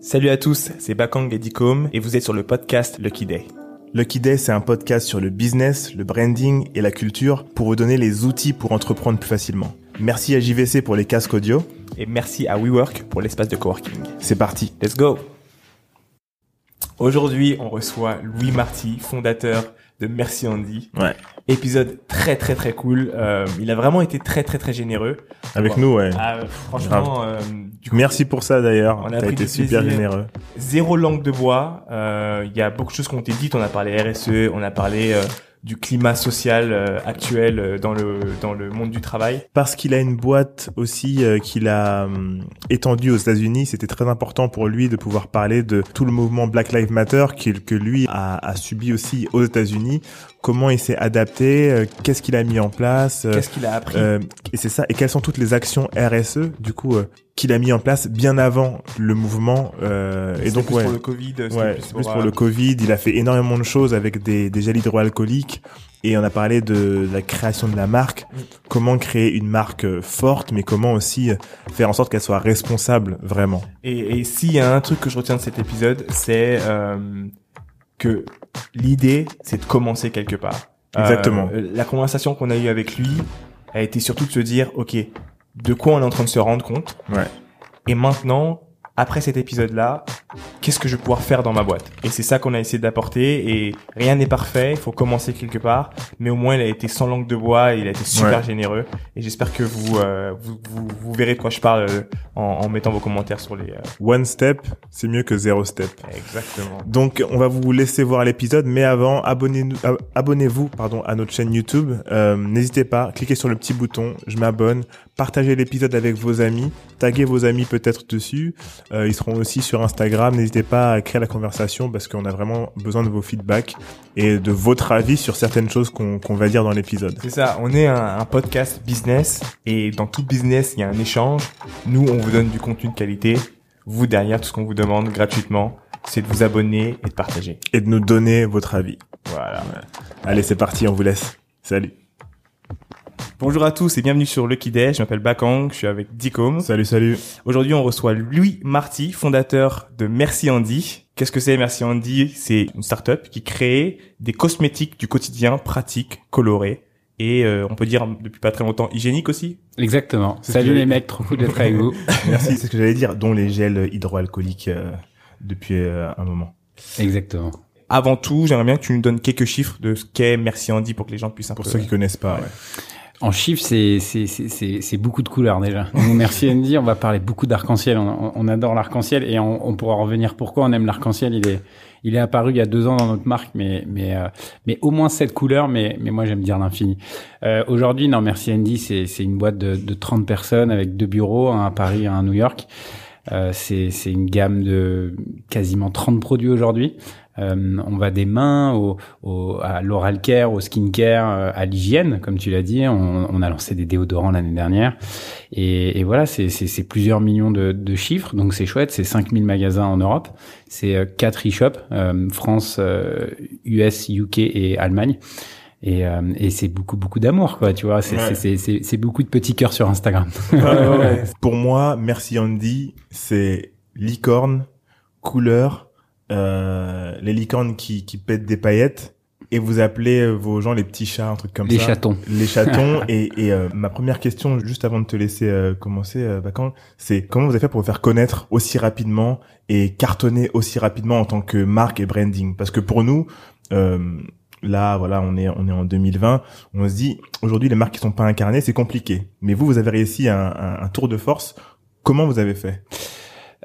Salut à tous, c'est Bakang et Dicom et vous êtes sur le podcast Lucky Day. Lucky Day, c'est un podcast sur le business, le branding et la culture pour vous donner les outils pour entreprendre plus facilement. Merci à JVC pour les casques audio. Et merci à WeWork pour l'espace de coworking. C'est parti. Let's go Aujourd'hui, on reçoit Louis Marty, fondateur de Merci Andy. Ouais. Épisode très très très cool. Euh, il a vraiment été très très très généreux. Avec nous, ouais. Ah, franchement, euh, du coup, merci pour ça d'ailleurs. on a T'as été super plaisir. généreux. zéro langue de bois. Euh, Il y a beaucoup de choses qui ont été dites. On a parlé RSE, on a parlé euh, du climat social euh, actuel euh, dans le dans le monde du travail. Parce qu'il a une boîte aussi euh, qu'il a hum, étendue aux États-Unis, c'était très important pour lui de pouvoir parler de tout le mouvement Black Lives Matter qu'il- que lui a, a subi aussi aux États-Unis. Comment il s'est adapté, euh, qu'est-ce qu'il a mis en place. euh, Qu'est-ce qu'il a appris Euh, et c'est ça. Et quelles sont toutes les actions RSE du coup qu'il a mis en place bien avant le mouvement Et donc plus ouais, pour le Covid. ouais, plus plus pour, le Covid. Il a fait énormément de choses avec des, des gels hydroalcooliques. Et on a parlé de la création de la marque, Mm. comment créer une marque forte, mais comment aussi faire en sorte qu'elle soit responsable vraiment. Et, et s'il y a un truc que je retiens de cet épisode, c'est euh, que l'idée, c'est de commencer quelque part. Exactement. Euh, la conversation qu'on a eue avec lui a été surtout de se dire, ok, de quoi on est en train de se rendre compte Ouais. Et maintenant, après cet épisode-là, qu'est-ce que je vais pouvoir faire dans ma boîte? Et c'est ça qu'on a essayé d'apporter. Et rien n'est parfait, il faut commencer quelque part. Mais au moins, il a été sans langue de bois, et il a été super Ouais. généreux. Et j'espère que vous, euh, vous, vous, vous verrez de quoi je parle euh, en, en mettant vos commentaires sur les... euh, One step, c'est mieux que zéro step. Exactement. Donc, on va vous laisser voir l'épisode, mais avant, abonnez-vous, pardon, à notre chaîne YouTube. Euh, N'hésitez pas, cliquez sur le petit bouton, je m'abonne, partagez l'épisode avec vos amis, taguez vos amis peut-être dessus. Euh, ils seront aussi sur Instagram. N'hésitez pas à créer la conversation parce qu'on a vraiment besoin de vos feedbacks et de votre avis sur certaines choses qu'on va dire dans l'épisode. C'est ça, on est un, un podcast business et dans tout business, il y a un échange. Nous, on vous donne du contenu de qualité. Vous, derrière, tout ce qu'on vous demande gratuitement, c'est de vous abonner et de partager. Et de nous donner votre avis. Voilà. Allez, c'est parti, on vous laisse. Salut. Bonjour à tous et bienvenue sur Lucky Day. Je m'appelle Bakang, je suis avec Dicom. Salut, salut. Aujourd'hui, on reçoit Louis Marty, fondateur de Merci Andy. Qu'est-ce que c'est Merci Andy? C'est une startup qui crée des cosmétiques du quotidien pratiques, colorés et euh, on peut dire depuis pas très longtemps hygiéniques aussi. Exactement. Salut les mecs, trop cool d'être avec vous. Merci, c'est ce que j'allais dire, dont les gels hydroalcooliques euh, depuis euh, un moment. Exactement. Avant tout, j'aimerais bien que tu nous donnes quelques chiffres de ce qu'est Merci Andy pour que les gens puissent un Pour peu... ceux qui connaissent pas, ouais. En chiffres, c'est beaucoup de couleurs déjà. Merci Andy, on va parler beaucoup d'arc-en-ciel. On, on adore l'arc-en-ciel et on, on pourra revenir pourquoi on aime l'arc-en-ciel. Il est il est apparu il y a deux ans dans notre marque, mais mais euh, mais au moins sept couleurs. Mais mais moi j'aime dire l'infini. Euh, Aujourd'hui, non merci Andy, c'est une boîte de de 30 personnes avec deux bureaux, un à Paris, un à New York. Euh, c'est c'est une gamme de quasiment 30 produits aujourd'hui. Euh, on va des mains au, au, à l'oral care, au skin care, euh, à l'hygiène, comme tu l'as dit. On, on a lancé des déodorants l'année dernière. Et, et voilà, c'est plusieurs millions de, de chiffres. Donc c'est chouette. C'est 5000 magasins en Europe. C'est euh, 4 e-shops, euh, France, euh, US, UK et Allemagne. Et, euh, et c'est beaucoup, beaucoup d'amour, quoi, tu vois. C'est Ouais. c'est- c'est- c'est- c'est beaucoup de petits cœurs sur Instagram. Pour moi, Merci Andy, c'est licorne, couleur, euh, les licornes qui, qui pètent des paillettes, et vous appelez euh, vos gens les petits chats, un truc comme Les ça. chatons. Les chatons. et et euh, ma première question, juste avant de te laisser euh, commencer, euh, Bakan, c'est comment vous avez fait pour vous faire connaître aussi rapidement et cartonner aussi rapidement en tant que marque et branding? Parce que pour nous, euh, là, voilà, on est on est en 2020, on se dit aujourd'hui les marques qui sont pas incarnées, c'est compliqué. Mais vous, vous avez réussi un, un, un tour de force. Comment vous avez fait?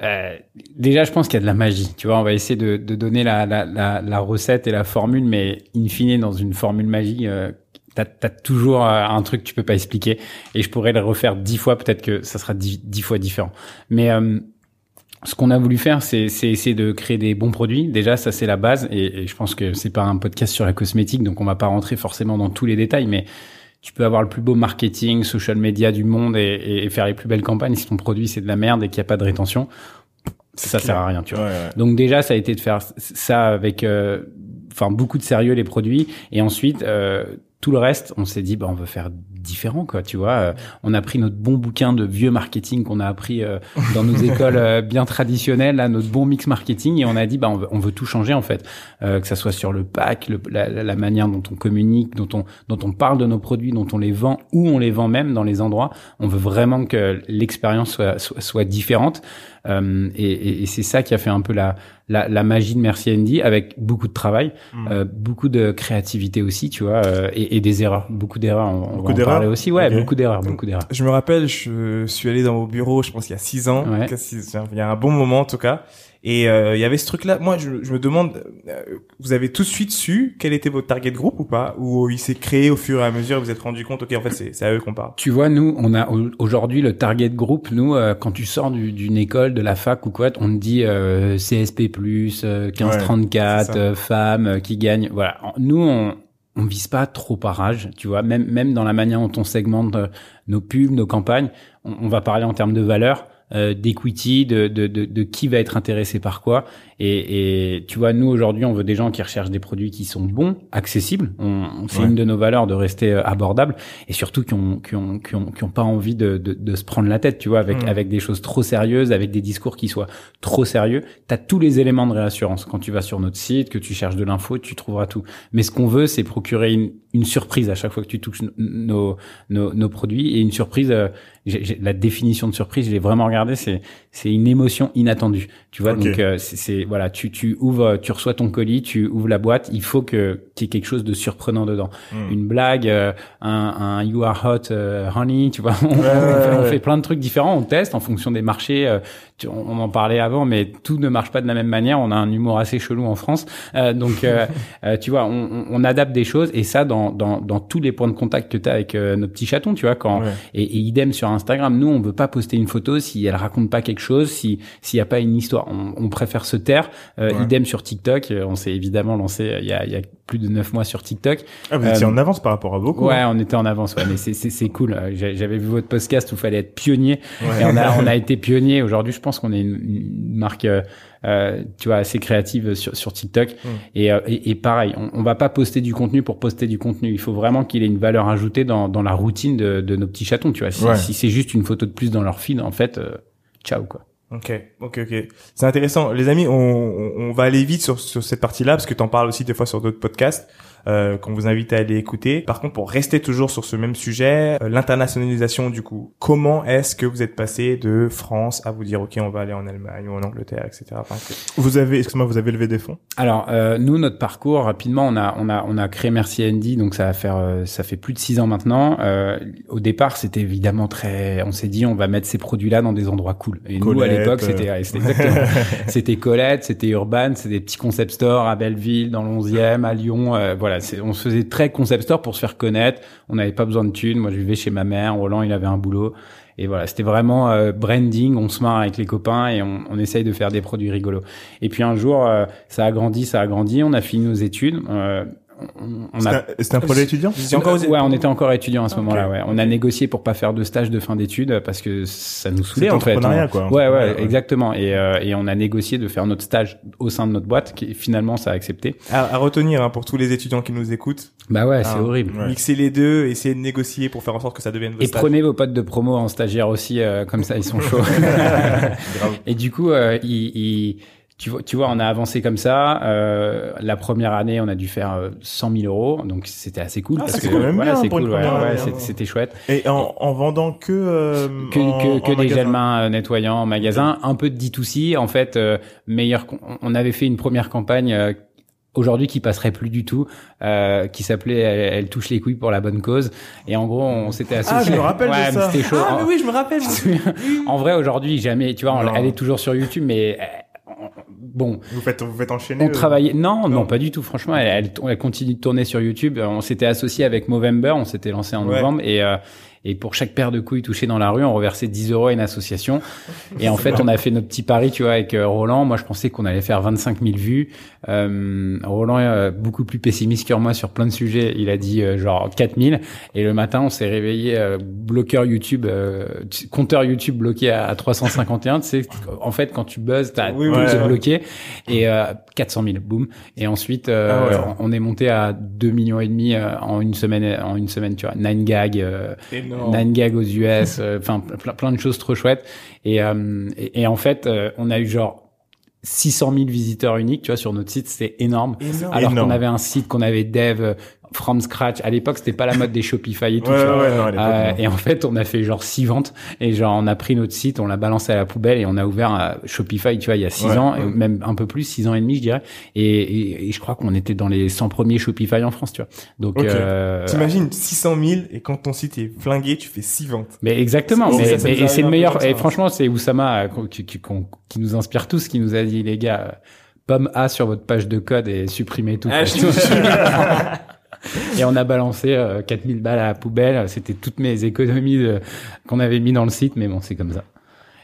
Euh, déjà, je pense qu'il y a de la magie. Tu vois, on va essayer de, de donner la, la, la, la recette et la formule, mais in fine, dans une formule magie, euh, t'as as toujours euh, un truc que tu peux pas expliquer. Et je pourrais le refaire dix fois, peut-être que ça sera dix, dix fois différent. Mais euh, ce qu'on a voulu faire, c'est c'est essayer de créer des bons produits. Déjà, ça c'est la base. Et, et je pense que c'est pas un podcast sur la cosmétique, donc on va pas rentrer forcément dans tous les détails, mais tu peux avoir le plus beau marketing, social media du monde et, et- faire les plus belles campagnes. Si ton produit c'est de la merde et qu'il n'y a pas de rétention, ça sert à rien, tu vois. Donc déjà, ça a été de faire ça avec euh, enfin beaucoup de sérieux les produits. Et ensuite, euh, tout le reste, on s'est dit, bah, on veut faire différent, quoi. Tu vois, euh, on a pris notre bon bouquin de vieux marketing qu'on a appris euh, dans nos écoles euh, bien traditionnelles, là, notre bon mix marketing, et on a dit, bah, on veut, on veut tout changer en fait, que ça soit sur le pack, le, la, la, manière dont on communique, dont on dont on parle de nos produits, dont on les vend, ou on les vend même dans les endroits. On veut vraiment que l'expérience soit, soit, soit différente. Euh, et, et, c'est ça qui a fait un peu la, la, la, magie de Merci Andy, avec beaucoup de travail, mm. euh, beaucoup de créativité aussi, tu vois, euh, et, et, des erreurs, beaucoup d'erreurs. On, beaucoup parler aussi, ouais, beaucoup d'erreurs, beaucoup d'erreurs. Je me rappelle, je suis allé dans vos bureaux, je pense il y a six ans, il y a un bon moment en tout cas, et euh, il y avait ce truc-là. Moi, je, je, me demande, euh, vous avez tout de suite su quel était votre target group ou pas? Ou il s'est créé au fur et à mesure, vous vous êtes rendu compte, ok, en fait, c'est à eux qu'on parle. Tu vois, nous, on a aujourd'hui le target group. Nous, euh, quand tu sors d'une école, de la fac ou quoi, on te dit CSP+, 15-34, femmes qui gagnent. Voilà. Nous, on on vise pas trop par âge, tu vois. Même même dans la manière dont on segmente nos pubs, nos campagnes, on, on va parler en termes de valeur euh, d'equity, de, de, de, de, qui va être intéressé par quoi. Et, et tu vois, nous aujourd'hui, on veut des gens qui recherchent des produits qui sont bons, accessibles. On, on c'est une de nos valeurs de rester euh, abordable et surtout qui ont qui ont qui ont, qui ont pas envie de, de, de, se prendre la tête, tu vois, avec mm. avec des choses trop sérieuses, avec des discours qui soient trop sérieux. T'as tous les éléments de réassurance quand tu vas sur notre site, que tu cherches de l'info, tu trouveras tout. Mais ce qu'on veut, c'est procurer une, une surprise à chaque fois que tu touches nos nos, nos produits et une surprise. Euh, la définition de surprise, je l'ai vraiment regardé, c'est c'est une émotion inattendue. Tu vois, donc euh, c'est voilà, tu tu ouvres, tu reçois ton colis, tu ouvres la boîte, il faut que qu'il y ait quelque chose de surprenant dedans, hmm. une blague, euh, un, un you are hot euh, honey, tu vois, on, fait, plein de trucs différents, on teste en fonction des marchés. On, en parlait avant, mais tout ne marche pas de la même manière. On a un humour assez chelou en France, donc tu vois, on, on, adapte des choses et ça dans dans dans tous les points de contact que tu as avec nos petits chatons, tu vois, quand et, et idem sur Instagram, nous on veut pas poster une photo si elle raconte pas quelque chose, si s'il n'y a pas une histoire. On, on préfère se taire. Euh, idem sur TikTok. Euh, on s'est évidemment lancé euh, il y a, il y a plus de neuf mois sur TikTok. Ah, vous étiez en avance par rapport à beaucoup. Ouais, on était en avance. Ouais, mais c'est cool. J'avais vu votre podcast où il fallait être pionnier. Et on a on a été pionnier. Aujourd'hui, je pense qu'on est une, marque. Euh, tu vois, assez créative sur, sur TikTok. Hmm. Et, et, et, pareil, on, on va pas poster du contenu pour poster du contenu. Il faut vraiment qu'il ait une valeur ajoutée dans, dans la routine de, de nos petits chatons. Tu vois, si, si c'est juste une photo de plus dans leur feed, en fait, ciao quoi. Ok, ok, ok. C'est intéressant. Les amis, on, on, va aller vite sur, sur cette partie-là parce que tu parles aussi des fois sur d'autres podcasts euh, qu'on vous invite à aller écouter. Par contre, pour rester toujours sur ce même sujet, euh, l'internationalisation du coup, comment est-ce que vous êtes passé de France à vous dire ok, on va aller en Allemagne ou en Angleterre, etc. Enfin, vous avez, excuse-moi, vous avez levé des fonds? Alors euh, nous, notre parcours rapidement, on a on a on a créé Merci Andy, donc ça va faire euh, ça fait plus de six ans maintenant. Euh, au départ, c'était évidemment très, on s'est dit on va mettre ces produits-là dans des endroits cool. Et nous à l'époque, c'était c'était Colette, c'était Urban, c'était des petits concept stores à Belleville, dans le 11e, à Lyon, voilà on se faisait très concept store pour se faire connaître. On n'avait pas besoin de thunes. Moi, je vivais chez ma mère. Roland, il avait un boulot. Et voilà, c'était vraiment euh, branding. On se marre avec les copains et on, on, essaye de faire des produits rigolos. Et puis un jour, euh, ça a grandi, ça a grandi. On a fini nos études. Euh, c'était un projet étudiant Ouais, on était encore étudiant à ce moment-là. Ouais, on a négocié pour pas faire de stage de fin d'études parce que ça nous saoulait en fait. Quoi, ouais, ouais, exactement. Et, euh, et on a négocié de faire notre stage au sein de notre boîte, qui finalement ça a accepté. À, retenir hein, pour tous les étudiants qui nous écoutent. Bah ouais, c'est ah, horrible. Mixer les deux, essayer de négocier pour faire en sorte que ça devienne. Vos et prenez vos potes de promo en stagiaire aussi, euh, comme ça ils sont chauds. et du coup, euh, ils tu vois, tu vois, on a avancé comme ça. Euh, la première année, on a dû faire 100 euh, 000 euros, donc c'était assez cool. Ah, parce que voilà, c'est cool, ouais, ouais, c'était chouette. Et en, en vendant que euh, que, que, que des gels mains euh, nettoyants en magasin, un peu de D2C. En fait, euh, meilleur. On avait fait une première campagne aujourd'hui qui passerait plus du tout, euh, qui s'appelait elle, touche les couilles pour la bonne cause. Et en gros, on s'était associé. Ah, je me rappelle ouais, de ça. Chaud. Ah, mais oui, je me rappelle. en vrai, aujourd'hui, jamais. Tu vois, elle est toujours sur YouTube, mais bon. Vous faites, vous faites enchaîner. On euh, travaillait. Non, non, pas du tout. Franchement, elle, elle, continue de tourner sur YouTube. On s'était associé avec Movember. On s'était lancé en novembre et euh, et pour chaque paire de couilles touchées dans la rue, on reversait 10 euros à une association. Et en fait, on a fait notre petit pari, tu vois, avec euh, Roland. Moi, je pensais qu'on allait faire 25 000 vues. Euh, Roland est euh, beaucoup plus pessimiste que moi sur plein de sujets. Il a dit euh, genre 4 000. Et le matin, on s'est réveillé bloqueur YouTube, compteur YouTube bloqué à, 351. Tu sais, en fait, quand tu buzzes, t'as oui, tout bloqué. Et 400 000, boum. Et ensuite, euh, Ah ouais. on est monté à 2 millions et demi euh, en une semaine, en une semaine, tu vois. Nine gag, euh. Nine gag aux US, euh, enfin plein, plein de choses trop chouettes. Et, euh, et, et en fait, euh, on a eu genre 600 000 visiteurs uniques, tu vois, sur notre site, c'était énorme. Énorme. Alors qu'on avait un site qu'on avait dev from scratch. À l'époque, c'était pas la mode des Shopify et tout. Ouais, tu vois. ouais, non, à Euh, et en fait, on a fait genre six ventes et genre on a pris notre site, on l'a balancé à la poubelle et on a ouvert un Shopify, tu vois, il y a six Ouais. ans, et même un peu plus, six ans et demi, je dirais. Et, et, et je crois qu'on était dans les 100 premiers Shopify en France, tu vois. Donc, Ok. euh, T'imagines 600 000 et quand ton site est flingué, tu fais 6 ventes. mais exactement, mais, ça, et c'est le meilleur. Et hein. franchement, c'est Oussama euh, qui, qui, qui nous inspire tous, qui nous a dit les gars, euh, pomme A sur votre page de code et supprimez tout. Ah, et on a balancé euh, 4000 balles à la poubelle. C'était toutes mes économies de- qu'on avait mis dans le site, mais bon, c'est comme ça.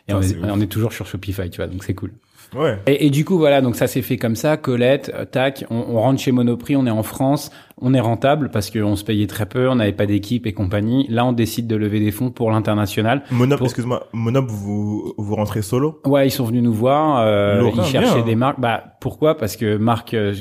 Et Putain, on, est, on est toujours sur Shopify, tu vois, donc c'est cool. Ouais. Et, et du coup, voilà, donc ça s'est fait comme ça. Colette, euh, tac, on, on rentre chez Monoprix, on est en France, on est rentable parce qu'on se payait très peu, on n'avait pas d'équipe et compagnie. Là, on décide de lever des fonds pour l'international. Monop, Pour- excuse-moi, Monop, vous, vous rentrez solo? Ouais, ils sont venus nous voir. Euh, ils Ah, cherchaient bien. des marques. Bah pourquoi? Parce que Marc, euh,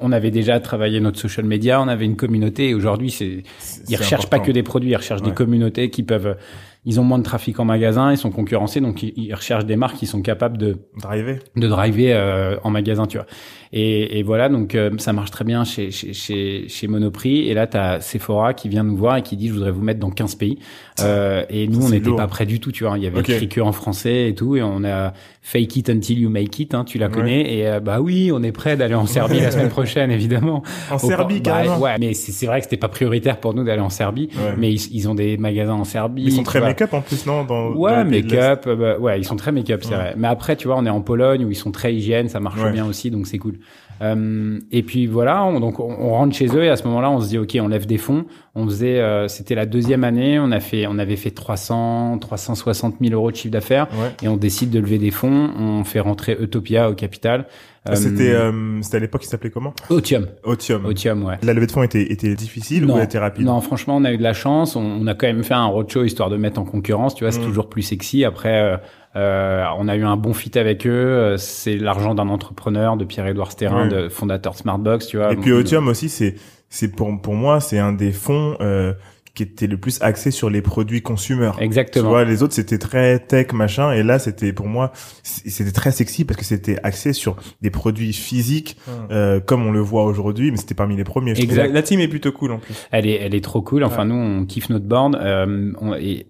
on avait déjà travaillé notre social media, on avait une communauté. Et aujourd'hui, c'est ils recherchent pas que des produits, ils recherchent des communautés qui peuvent. Ils ont moins de trafic en magasin, ils sont concurrencés, donc ils, ils recherchent des marques qui sont capables de Driver. de driver euh, en magasin, tu vois. Et, et voilà, donc euh, ça marche très bien chez chez chez, chez Monoprix. Et là, t'as Sephora qui vient nous voir et qui dit je voudrais vous mettre dans 15 pays. Euh, et nous, on n'était pas prêts du tout, tu vois. Il y avait Ok. écrit que en français et tout, et on a fake it until you make it. Hein, tu la connais. Et euh, bah oui, on est prêt d'aller en Serbie la semaine prochaine, évidemment. En Au- Serbie, bah, carrément. Ouais, mais c'est vrai que c'était pas prioritaire pour nous d'aller en Serbie. Ouais. Mais ils, ils ont des magasins en Serbie. Ils sont tu très make-up en plus, non? Dans, Ouais, make-up, euh, bah, ouais, ils sont très make-up, c'est Ouais. vrai. Mais après, tu vois, on est en Pologne où ils sont très hygiène, ça marche bien aussi, donc c'est cool. Euh, et puis voilà, on, donc on, on rentre chez eux et à ce moment-là, on se dit ok, on lève des fonds. On faisait, euh, c'était la deuxième année, on a fait, on avait fait 300, 360 000 euros de chiffre d'affaires Ouais. et on décide de lever des fonds. On fait rentrer Utopia au capital. Ah, C'était, euh, c'était à l'époque, il s'appelait comment? Otium, Otium. Otium, ouais. La levée de fonds était, était difficile ou elle était rapide? Non, franchement, on a eu de la chance. On, on a quand même fait un roadshow histoire de mettre en concurrence. Tu vois, c'est Mm. toujours plus sexy. Après, euh, euh, on a eu un bon fit avec eux. Euh, C'est l'argent d'un entrepreneur, de Pierre-Édouard Stérin, Ouais. de fondateur de Smartbox. Tu vois. Et puis Otium aussi, c'est, c'est pour, pour moi, c'est un des fonds, euh, qui était le plus axé sur les produits consumers. Tu Exactement. vois, les autres c'était très tech machin, et là c'était pour moi c'était très sexy parce que c'était axé sur des produits physiques euh, comme on le voit aujourd'hui, mais c'était parmi les premiers. Exact. La, la team est plutôt cool en plus. Elle est, elle est trop cool. Enfin, nous, on kiffe notre board. Euh, on- et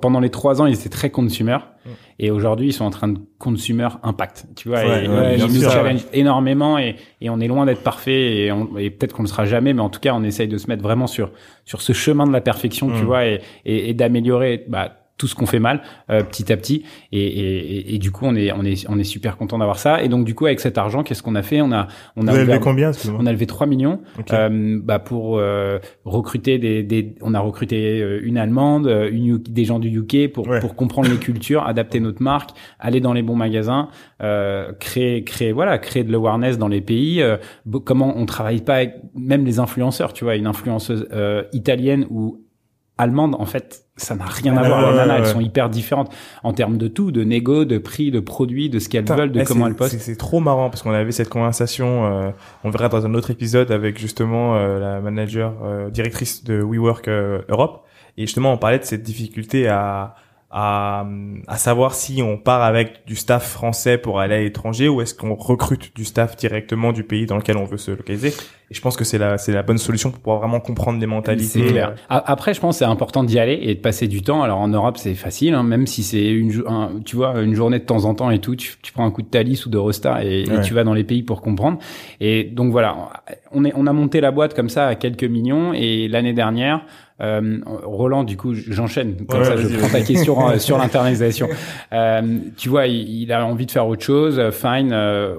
pendant les trois ans, ils étaient très consumer. Mm. Et aujourd'hui, ils sont en train de consumer impact. Tu vois, Ouais, et, ouais, ils nous challengent énormément et, et on est loin d'être parfait et, peut-être qu'on le sera jamais, mais en tout cas, on essaye de se mettre vraiment sur sur ce chemin de la perfection, tu Mm. vois, et, et, et d'améliorer. Bah, tout ce qu'on fait mal euh, petit à petit. Et, et, et, et du coup on est on est on est super content d'avoir ça. Et donc du coup avec cet argent qu'est-ce qu'on a fait? On a on a levé combien on a levé 3 millions euh, bah pour euh, recruter des, des on a recruté euh, une allemande euh, une des gens du UK pour Ouais. pour comprendre les cultures adapter notre marque aller dans les bons magasins euh, créer créer voilà créer de l'awareness dans les pays euh, comment on travaille pas avec même les influenceurs tu vois une influenceuse euh, italienne ou allemande en fait ça n'a rien à voir. Les nanas elles sont hyper différentes en termes de tout de négo de prix de produits de ce qu'elles veulent de eh, comment elles postent. C'est c'est trop marrant parce qu'on avait cette conversation, euh, on verra dans un autre épisode avec justement euh, la manager euh, directrice de WeWork euh, Europe. Et justement on parlait de cette difficulté à à, à savoir si on part avec du staff français pour aller à l'étranger ou est-ce qu'on recrute du staff directement du pays dans lequel on veut se localiser. Et je pense que c'est la c'est la bonne solution pour pouvoir vraiment comprendre les mentalités. C'est clair. Après, je pense que c'est important d'y aller et de passer du temps. Alors en Europe, c'est facile, hein, même si c'est une, un- tu vois, une journée de temps en temps et tout. Tu, tu prends un coup de Thalys ou de Rosta et, et tu vas dans les pays pour comprendre. Et donc voilà, on est, on a monté la boîte comme ça à quelques millions. Et l'année dernière, euh, Roland, du coup, j'enchaîne comme Ouais, ça. Je prends ta question euh, sur l'internalisation. Euh, tu vois, il, il a envie de faire autre chose. euh, Fine. euh,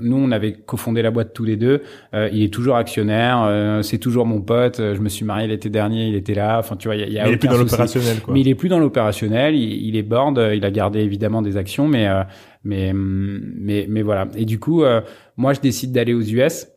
nous, on avait cofondé la boîte tous les deux. Il est toujours actionnaire. c'est toujours mon pote. Je me suis marié l'été dernier. Il était là. Enfin, tu vois, il y a, Mais il est plus dans l'opérationnel. Mais il est plus dans l'opérationnel. Il, il est board. Il a gardé évidemment des actions, mais mais hum, mais mais voilà. Et du coup, moi, je décide d'aller aux US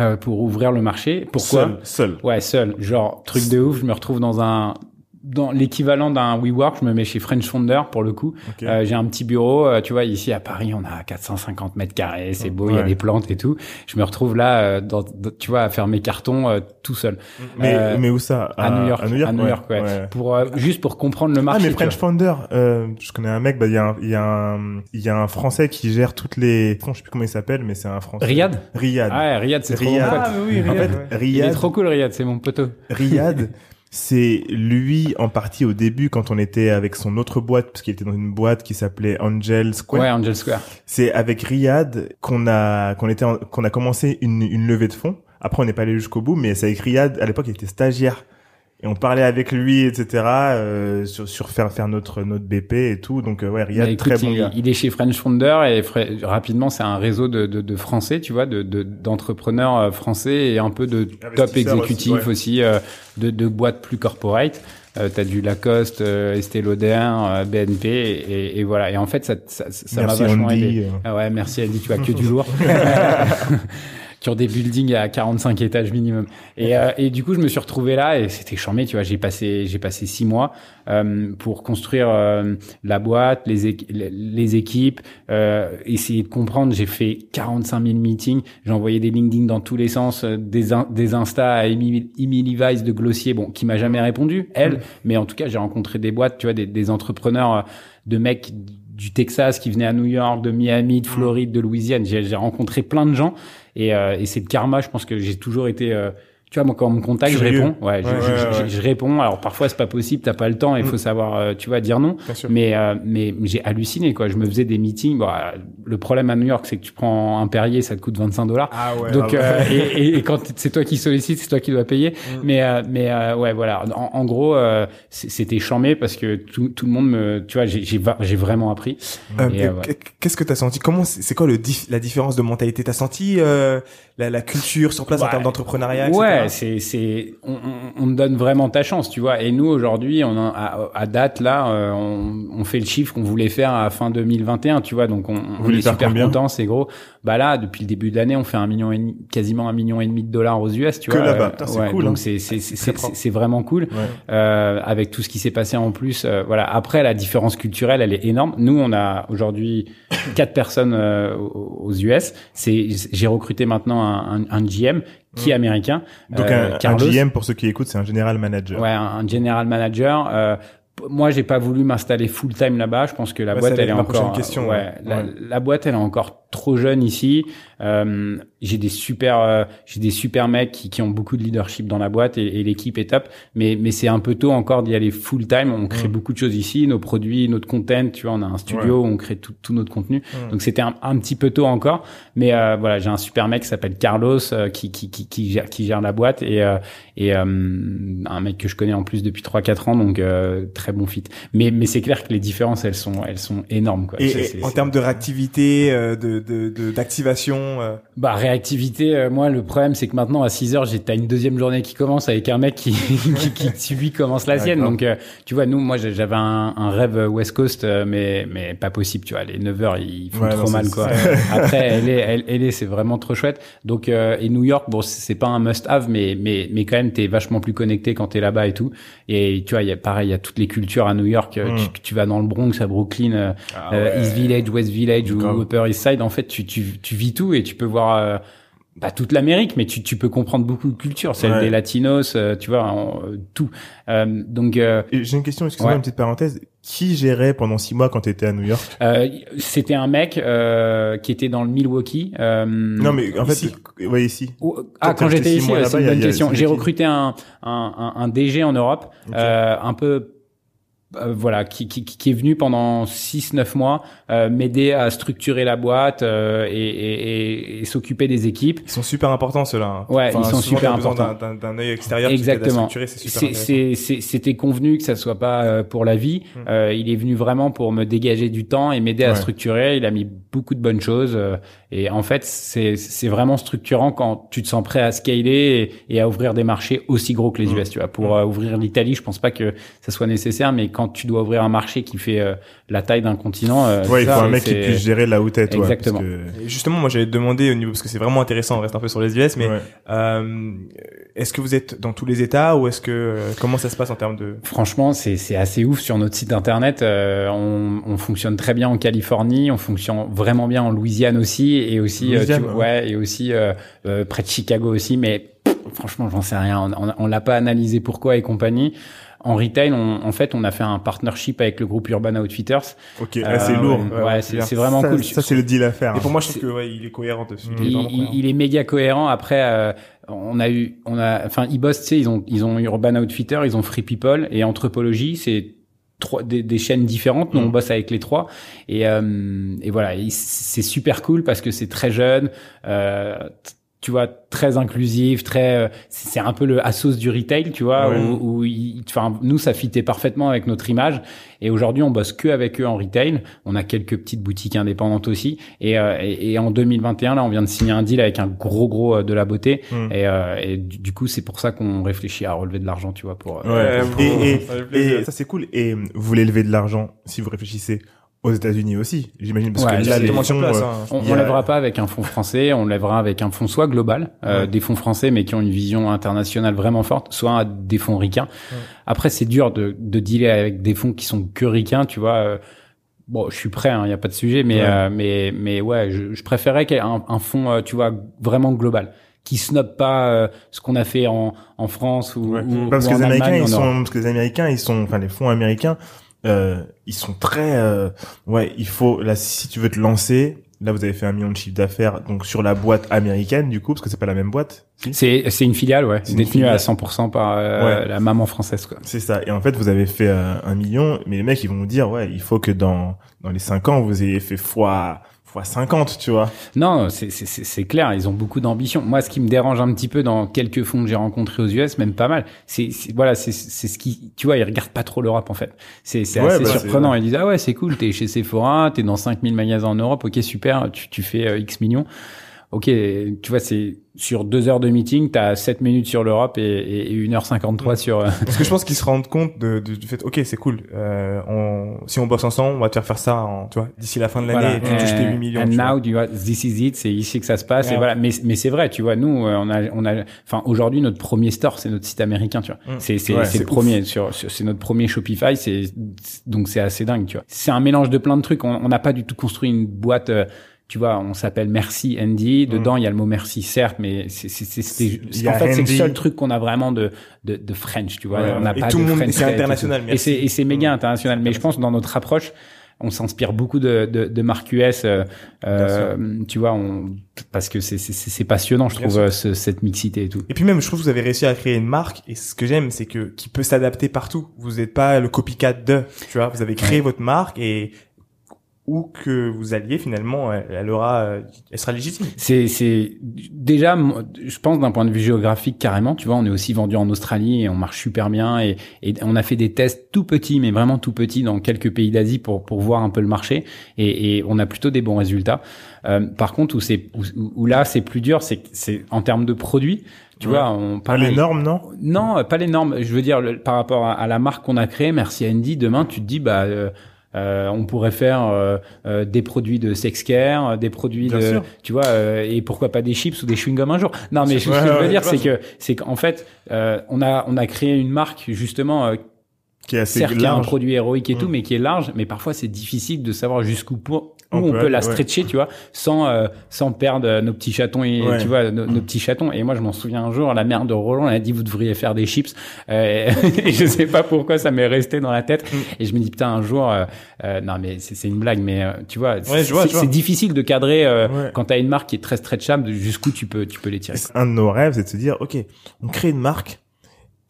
euh, pour ouvrir le marché. Pourquoi? Seul, seul. Ouais, seul. Genre truc de ouf. Je me retrouve dans un dans l'équivalent d'un WeWork, je me mets chez French Founder pour le coup. Ok. Euh, j'ai un petit bureau, euh, tu vois, ici à Paris, on a 450 mètres carrés, c'est beau, il y a Ouais. des plantes et tout. Je me retrouve là, euh, dans, dans- tu vois, à faire mes cartons euh, tout seul. mais euh, mais où ça? à New York, à New York, à New York, ouais. Pour euh, juste pour comprendre le Ah marché. mais tu French. Founder, euh, je connais un mec, bah il y a un, il y a un, il y a un Français qui gère toutes les, je sais plus comment il s'appelle, mais c'est un Français. Riyad? Riyad. Ah ouais, Riyad, c'est trop mon Riyad. pote. Ah, mais oui, en Riyad, fait, ouais. Il est Riyad, trop cool, Riyad, c'est mon poteau. Riyad, c'est lui en partie au début quand on était avec son autre boîte, parce qu'il était dans une boîte qui s'appelait Angel Square. Ouais, Angel Square. C'est avec Riyad qu'on a qu'on était qu'on a commencé une, une levée de fonds. Après, on n'est pas allé jusqu'au bout, mais c'est avec Riyad. À l'époque, il était stagiaire et on parlait avec lui, etc. Euh, sur sur faire faire notre notre BP et tout. Donc euh, ouais, Riyad, Bah, très bon il, gars. il est chez French Founder et fra- rapidement, c'est un réseau de, de, de Français, tu vois, de de- d'entrepreneurs euh, français et un peu de top exécutifs aussi, euh, de, de boîtes plus corporate. Euh, t'as du Lacoste, euh, Estée Lauder, euh, BNP et, et voilà. Et en fait, ça ça ça m'a Merci vachement aidé. euh. Ah ouais, merci Andy, tu vois que du lourd. qui ont des buildings à 45 étages minimum. Et, euh, et du coup, je me suis retrouvé là et c'était charmé, tu vois. J'ai passé, j'ai passé six mois euh, pour construire euh, la boîte, les, les équipes, euh, essayer de comprendre. J'ai fait 45 000 meetings. J'ai envoyé des LinkedIn dans tous les sens, euh, des, in- des Insta à Emily, Weiss de Glossier, bon, qui m'a jamais répondu, elle. Mais en tout cas, j'ai rencontré des boîtes, tu vois, des, des entrepreneurs, euh, de mecs du Texas qui venaient à New York, de Miami, de Floride, de Louisiane. J'ai rencontré plein de gens et, euh, et c'est le karma. Je pense que j'ai toujours été euh, tu vois, moi, quand on me contacte, je réponds. Ouais, je, Ouais, je- ouais, je- réponds. Alors, parfois, c'est pas possible, t'as pas le temps, il faut savoir, euh, tu vois, dire non. Mais, euh, mais j'ai halluciné, quoi. Je me faisais des meetings. Bon, euh, le problème à New York, c'est que tu prends un Perrier, ça te coûte 25 dollars. Ah ouais. Donc, ah euh, et, et, et quand c'est toi qui sollicite, c'est toi qui dois payer. Mais, euh, mais euh, ouais, voilà. En, en gros, euh, c'était chambé parce que tout, tout le monde me, tu vois, j'ai vraiment appris. Qu'est-ce que t'as senti? Comment c'est quoi le dif- la différence de mentalité? T'as senti euh, la, la culture sur place en termes d'entrepreneuriat, Ouais, c'est c'est on, on, donne vraiment ta chance, tu vois. Et nous aujourd'hui, on a, à, à date là, euh, on, on fait le chiffre qu'on voulait faire à fin 2021, tu vois. Donc on, on est super content, c'est gros. Bah là, depuis le début de l'année, on fait un million et demi- quasiment un million et demi de dollars aux US, tu Que vois. là-bas. Euh, Putain, c'est ouais, cool, Donc hein. c'est c'est c'est Très c'est c'est vraiment cool. Ouais. Euh, avec tout ce qui s'est passé en plus, euh, voilà. Après, la différence culturelle, elle est énorme. Nous, on a aujourd'hui quatre personnes euh, aux aux US. C'est, j'ai recruté maintenant un, un, un GM qui est américain. Donc euh, un, un Carlos. GM pour ceux qui écoutent, c'est un general manager. Ouais, un, un general manager. Euh, moi, j'ai pas voulu m'installer full time là-bas. Je pense que la boîte, elle est encore. question, ouais, ouais. La, boîte, elle est encore trop jeune ici. Euh, j'ai des super, euh, j'ai des super mecs qui, qui ont beaucoup de leadership dans la boîte et, et l'équipe est top. Mais, mais c'est un peu tôt encore d'y aller full time. On crée Mm. beaucoup de choses ici, nos produits, notre content. Tu vois, on a un studio où on crée tout, tout notre contenu. Mm. Donc c'était un, un petit peu tôt encore. Mais euh, voilà, j'ai un super mec qui s'appelle Carlos euh, qui, qui, qui, qui, gère, qui gère la boîte et, euh, et euh, un mec que je connais en plus depuis 3-4 ans. Donc euh, très bon fit. Mais, mais c'est clair que les différences, elles sont, elles sont énormes. Quoi. Et, en termes de réactivité, euh, de de- de- d'activation, euh, Bah réactivité, euh, moi le problème c'est que maintenant à 6 heures j'ai t'as une deuxième journée qui commence avec un mec qui qui, qui lui commence la sienne. Donc euh, tu vois nous moi j'avais un, un rêve West Coast mais mais pas possible tu vois les 9 heures ils font Ouais, trop non, mal quoi. Après elle est elle, elle est c'est vraiment trop chouette. Donc euh, et New York bon c'est pas un must have mais mais mais quand même t'es vachement plus connecté quand t'es là-bas et tout. Et tu vois il y a pareil il y a toutes les cultures à New York. Euh, Mm. Tu, tu vas dans le Bronx à Brooklyn. euh, Ah euh, ouais. East Village, West Village ou. Upper East Side, en fait, tu, tu, tu vis tout et tu peux voir euh, pas toute l'Amérique, mais tu, tu peux comprendre beaucoup de cultures, celle Ouais. des Latinos, euh, tu vois, en- euh, tout. Euh, donc, euh, J'ai une question, excuse-moi, Ouais. une petite parenthèse. Qui gérait pendant six mois quand tu étais à New York? Euh, c'était un mec euh, qui était dans le Milwaukee. euh, Non, mais en ici. fait, ouais, ici. Ah, quand j'étais ici, c'est une bonne question. J'ai recruté un, un, un, un DG en Europe, Ok. euh, un peu euh, voilà, qui, qui, qui est venu pendant 6-9 mois euh, m'aider à structurer la boîte euh, et, et, et, et s'occuper des équipes. ils sont super importants ceux-là. hein. Ouais, ils sont super importants. d'un- œil extérieur qui t'aide à Exactement. structurer, c'est C'était convenu que ça soit pas euh, pour la vie. Mm. Euh, il est venu vraiment pour me dégager du temps et m'aider à structurer. Il a mis beaucoup de bonnes choses. Et en fait, c'est c'est vraiment structurant quand tu te sens prêt à scaler et, et à ouvrir des marchés aussi gros que les Mm. US. Tu vois, pour euh, ouvrir l'Italie, je pense pas que ça soit nécessaire, mais quand quand tu dois ouvrir un marché qui fait euh, la taille d'un continent, euh, Ouais, il faut ça, un mec qui puisse gérer là où t'es, toi. Exactement. parce que- Et justement, moi, j'allais te demander au niveau parce que c'est vraiment intéressant. On reste un peu sur les US, mais Ouais. euh, est-ce que vous êtes dans tous les États ou est-ce que euh, comment ça se passe en termes de Franchement, c'est c'est assez ouf sur notre site internet. euh, on, on fonctionne très bien en Californie, on fonctionne vraiment bien en Louisiane aussi, et aussi, euh, tu ouais. ouais, et aussi euh, euh, près de Chicago aussi. Mais pff, franchement, j'en sais rien. On, on, on l'a pas analysé pourquoi et compagnie. En retail, on, en fait, on a fait un partnership avec le groupe Urban Outfitters. Ok, là, c'est Euh, lourd. Ouais, Ouais, c'est vraiment ça, cool. Ça, c'est le deal à faire. Et pour moi, je trouve que ouais, il est cohérent dessus. Il est cohérent. il est méga cohérent. Après, euh, on a eu, on a, enfin, ils bossent, tu sais, ils ont, ils ont Urban Outfitter, ils ont Free People et Anthropologie, c'est trois des, des chaînes différentes. Nous, on Mm. bosse avec les trois et euh, et voilà, c'est super cool parce que c'est très jeune. Euh, tu vois, très inclusif, très, euh, c'est un peu le Asos du retail, tu vois, Ouais. où, où il- enfin, nous, ça fitait parfaitement avec notre image. Et aujourd'hui, on bosse que avec eux en retail. On a quelques petites boutiques indépendantes aussi. Et, euh, et, et en 2021, là, on vient de signer un deal avec un gros gros euh, de la beauté. Mm. Et, euh, et du, du coup, c'est pour ça qu'on réfléchit à relever de l'argent, tu vois, pour. euh, Ouais. Et, et, ça et c'est cool. Et vous voulez lever de l'argent si vous réfléchissez aux États-unis aussi, j'imagine parce Ouais, que là les fonds, place. euh, hein. On, a- lèvera pas avec un fonds français, on lèvera avec un fonds soit global, euh, Ouais. des fonds français mais qui ont une vision internationale vraiment forte, soit des fonds ricains. Ouais. Après, c'est dur de, de dealer avec des fonds qui sont que ricains, tu vois. euh, bon, je suis prêt, il y a pas de sujet, mais Ouais. euh, mais mais ouais, je, je préférais qu'il y ait un, un fonds, euh, tu vois, vraiment global, qui snob pas euh, ce qu'on a fait en, en France ou, Ouais. ou- parce ou que en les Américains Allemagne, ils sont parce que les Américains ils sont enfin les fonds américains euh, ils sont très euh, ouais il faut là si tu veux te lancer là vous avez fait un million de chiffre d'affaires donc sur la boîte américaine du coup parce que c'est pas la même boîte si? C'est c'est une filiale, ouais, C'est détenue à filiale. 100% par euh, Ouais. la maman française, quoi. c'est ça et en fait vous avez fait euh, un million mais les mecs ils vont vous dire ouais il faut que dans dans les cinq ans vous ayez fait fois fois 50 tu vois Non, c'est c'est- c'est c'est clair, ils ont beaucoup d'ambition. Moi, ce qui me dérange un petit peu dans quelques fonds que j'ai rencontrés aux US, même pas mal, c'est voilà, c'est c'est ce qui, tu vois, ils regardent pas trop l'Europe en fait. C'est Ouais, assez bah, surprenant. Ils disent ah ouais, c'est cool, t'es chez Sephora, t'es dans 5000 magasins en Europe, ok super, tu tu fais euh, X millions. Ok, tu vois, c'est sur deux heures de meeting, t'as 7 minutes sur l'Europe et, et, et 1h53 sur. euh, Parce que je pense qu'ils se rendent compte de, de- du fait, ok, c'est cool. Euh, on, si on bosse ensemble, on va te faire faire ça, en, tu vois, d'ici la fin de l'année, Voilà. et tu touches tes 8 millions. And tu vois. now, tu vois, this is it, c'est ici que ça se passe. Ouais. Et voilà. Mais, mais c'est vrai, tu vois, nous, euh, on a, on a, enfin, aujourd'hui, notre premier store, c'est notre site américain, tu vois. Mm. C'est, c'est, Ouais, c'est le premier, sur, sur- c'est notre premier Shopify, c'est, donc c'est assez dingue, tu vois. C'est un mélange de plein de trucs. On on n'a pas du tout construit une boîte, euh, tu vois, on s'appelle Merci Andy. Dedans, il y a le mot merci, certes, mais c'est, en fait, c'est le seul truc qu'on a vraiment de, de, de French, tu vois. Ouais, on n'a et pas tout de le monde- French c'est international, Et c'est, et c'est méga Mm. international. Mais je pense dans notre approche, on s'inspire beaucoup de, de, de US, euh, euh, tu vois, on, parce que c'est, c'est, c'est passionnant, je Bien trouve, euh, ce- cette mixité et tout. Et puis même, je trouve que vous avez réussi à créer une marque, et ce que j'aime, c'est que qui peut s'adapter partout. Vous n'êtes pas le copycat de, tu vois. Vous avez créé Ouais. votre marque et où que vous alliez finalement, elle, elle aura, euh, elle sera légitime. C'est, c'est déjà, je pense d'un point de vue géographique carrément. Tu vois, on est aussi vendu en Australie et on marche super bien et, et on a fait des tests tout petits, mais vraiment tout petits dans quelques pays d'Asie pour pour voir un peu le marché et, et on a plutôt des bons résultats. Euh, par contre, où c'est où, où là c'est plus dur, c'est c'est en termes de produits. Tu Ouais. vois, on pas pareil- les normes non? Non, pas les normes. Je veux dire, le- par rapport à, à la marque qu'on a créée, merci Andy, demain, tu te dis, bah, euh, euh, on pourrait faire euh, euh, des produits de sex care, euh, des produits Bien de, sûr. tu vois, euh, et pourquoi pas des chips ou des chewing-gums un jour. Non, mais ce que je veux dire, c'est que, c'est qu'en fait, euh, on a, on a créé une marque justement. Qui est assez certes, qui a un produit héroïque et tout, Mm. mais qui est large. Mais parfois, c'est difficile de savoir jusqu'où où On on, peut peut, la ouais. stretcher, tu vois, sans euh, sans perdre euh, nos petits chatons et Ouais. tu vois nos, nos petits chatons. Et moi, je m'en souviens un jour, la mère de Roland, elle a dit vous devriez faire des chips. Euh, et je sais pas pourquoi ça m'est resté dans la tête. Mm. Et je me dis putain un jour, euh, euh, non mais c'est une blague, mais euh, tu vois, Ouais, c'est difficile de cadrer euh, quand t'as une marque qui est très stretchable, jusqu'où tu peux tu peux les tirer. un de nos rêves, c'est de se dire, ok, on crée une marque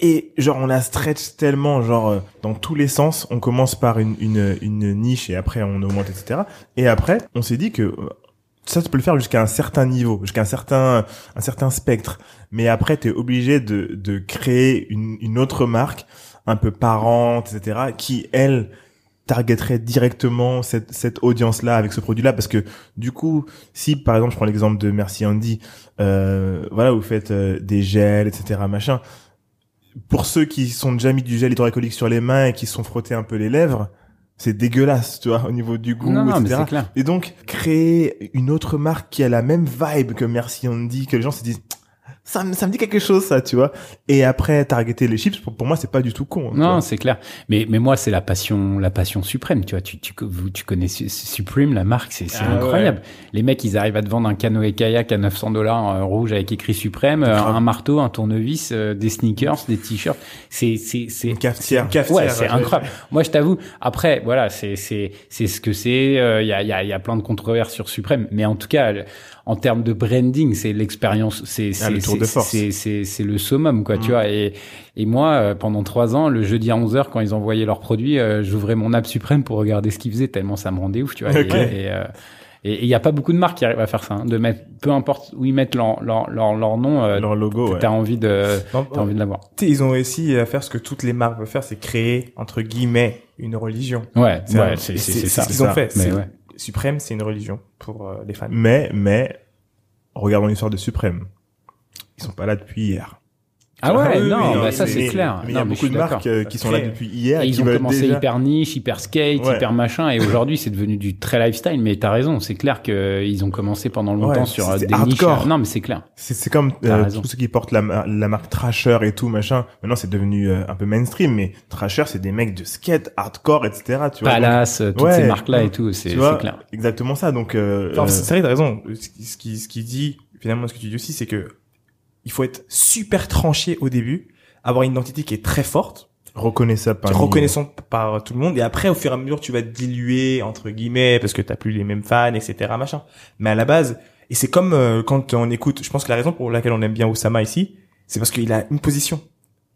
et genre on la stretch tellement, genre euh, dans tous les sens. On commence par une, une, une niche et après on augmente, etc. Et après, on s'est dit que euh, ça, tu peux le faire jusqu'à un certain niveau, jusqu'à un certain, un certain spectre. Mais après, tu es obligé de, de créer une, une autre marque un peu parente, etc., qui, elle, targeterait directement cette, cette audience-là avec ce produit-là. Parce que, du coup, si, par exemple, je prends l'exemple de Merci Andy, euh, voilà, vous faites euh, des gels, etc., machin, pour ceux qui sont déjà mis du gel hydroalcoolique sur les mains et qui se sont frottés un peu les lèvres, c'est dégueulasse, tu vois, au niveau du goût, Non, etc. clair. Et donc, créer une autre marque qui a la même vibe que Merci Andy, que les gens se disent, ça, me- ça me dit quelque chose, ça, tu vois. Et après, targeter les chips, pour, pour moi, c'est pas du tout con. tu Non, c'est clair. Mais mais moi, c'est la passion, la passion suprême. Tu vois, tu tu vous, tu connais Su- Supreme, la marque, c'est c'est Ah incroyable. Les mecs, ils arrivent à te vendre un canoë kayak à 900 dollars rouge avec écrit Suprême, euh, un marteau, un tournevis, euh, des sneakers, des t-shirts. C'est c'est c'est Une cafetière. cafetière, Ouais, c'est ouais. incroyable. Moi, je t'avoue. Après, voilà, c'est c'est c'est ce que c'est. euh, Il y a il y a il y a plein de controverses sur Suprême, mais en tout cas, en termes de branding, c'est l'expérience. C'est c'est Ah, le tour c'est- de force. c'est c'est le summum, quoi. Tu Mm. vois. Et et moi, euh, pendant trois ans, le jeudi à 11 h quand ils envoyaient leurs produits, euh, j'ouvrais mon app Suprême pour regarder ce qu'ils faisaient, tellement ça me rendait ouf, tu vois. Et, et, euh, et il y a pas beaucoup de marques qui arrivent à faire ça, hein, de mettre, peu importe où ils mettent leur leur leur, leur nom, euh, Leur logo, ouais. t'as envie de Non, t'as envie de l'avoir. tu sais, ils ont réussi à faire ce que toutes les marques veulent faire, c'est créer, entre guillemets, une religion. Ouais, C'est ouais, c'est et c'est ça. ce qu'ils ont ça. fait. Mais C'est- ouais. Suprême, c'est une religion pour euh, les fans. Mais, mais, regardons l'histoire de Suprême. Ils sont pas là depuis hier. Ah ouais, Ah oui, non, oui, bah ça c'est clair. Mais il y Non, a mais je beaucoup de marques euh, qui sont là depuis hier Et et ils qui ont commencé déjà... hyper niche, hyper skate, Ouais. hyper machin, et aujourd'hui c'est devenu du très lifestyle. Mais t'as raison, c'est clair que ils ont commencé pendant longtemps Ouais, sur euh, des hardcore. niches. Non, mais c'est clair. C'est, c'est comme euh, tous ceux qui portent la, ma- la marque Trasher et tout machin. Maintenant, c'est devenu euh, un peu mainstream, mais Trasher, c'est des mecs de skate, hardcore, etc. Tu vois, Palace, euh, toutes Ouais, ces marques-là ouais. et tout, c'est clair. exactement ça. Donc, euh, euh, c'est vrai, t'as raison. Ce qui, ce qui dit, finalement, ce que tu dis aussi, c'est que il faut être super tranché au début, avoir une identité qui est très forte, reconnaissable qui est parmi- reconnaissante par tout le monde, et après, au fur et à mesure, tu vas te diluer, entre guillemets, parce que t'as plus les mêmes fans, etc., machin. Mais à la base, et c'est comme euh, quand on écoute, je pense que la raison pour laquelle on aime bien Osama ici, c'est parce qu'il a une position.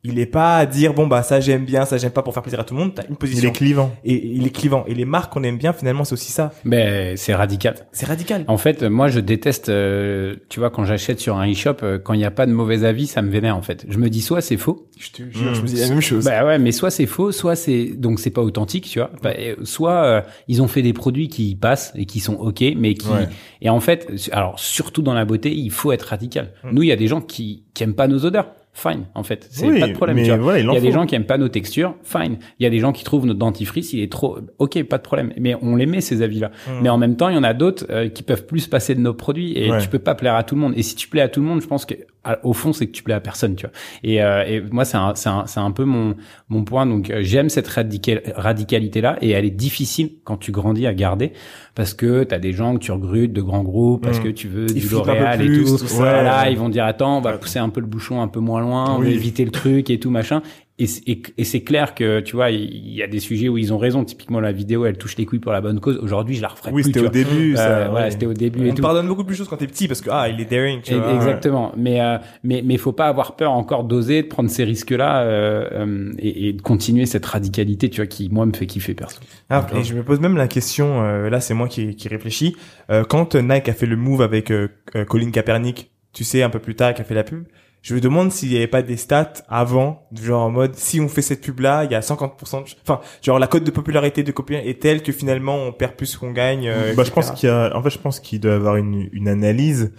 Il est pas à dire, bon, bah, ça j'aime bien, ça j'aime pas pour faire plaisir à tout le monde, t'as une Il position. est clivant. Et il est clivant. Et les marques qu'on aime bien, finalement, c'est aussi ça. Mais c'est radical. C'est radical. En fait, moi, je déteste, euh, tu vois, quand j'achète sur un e-shop, euh, quand il n'y a pas de mauvais avis, ça me vénère, en fait. Je me dis, soit c'est faux. Je te jure, je me dis la même chose. Bah ouais, mais soit c'est faux, soit c'est, donc c'est pas authentique, tu vois. Bah, soit euh, ils ont fait des produits qui passent et qui sont ok, mais qui, Ouais. et en fait, alors surtout dans la beauté, il faut être radical. Mm. Nous, il y a des gens qui, qui aiment pas nos odeurs. Fine, en fait. C'est Oui, pas de problème, mais tu vois. voilà, il y a des faut. gens qui aiment pas nos textures, fine. Il y a des gens qui trouvent notre dentifrice, il est trop, ok, pas de problème. Mais on les met ces avis-là. Mm. Mais en même temps, il y en a d'autres euh, qui peuvent plus passer de nos produits et Ouais. tu peux pas plaire à tout le monde. Et si tu plais à tout le monde, je pense que au fond, c'est que tu plais à personne, tu vois. Et, euh, et moi, c'est un, c'est un, c'est un peu mon mon point. Donc, euh, j'aime cette radical, radicalité là et elle est difficile quand tu grandis à garder parce que t'as des gens que tu recrutes de grands groupes parce Mm. que tu veux Ils du L'Oréal et tout. tout ça. Voilà, Ouais. ils vont dire attends, on va pousser un peu le bouchon un peu moins loin, on va éviter le truc et tout machin. Et, c'est- et, et c'est clair que tu vois, il y a des sujets où ils ont raison. Typiquement, la vidéo, elle touche les couilles pour la bonne cause. Aujourd'hui, je la referai Oui, plus. c'était au début, Euh, ça. voilà, ouais. c'était au début et On tout. pardonne beaucoup plus de choses quand t'es petit parce que ah il est daring tu Et- vois. Exactement. Mais euh, mais mais faut pas avoir peur encore d'oser, de prendre ces risques-là euh, euh, et, et de continuer cette radicalité, tu vois, qui moi me fait kiffer perso. Ah, et je me pose même la question euh, là c'est moi qui qui réfléchis Euh, quand Nike a fait le move avec Colin Kaepernick tu sais un peu plus tard qui a fait la pub je me demande s'il y avait pas des stats avant genre en mode si on fait cette pub là il y a 50% de... enfin genre la cote de popularité de Copier est telle que finalement on perd plus qu'on gagne euh, bah, je pense qu'il y a, en fait, je pense qu'il doit y avoir une, une analyse,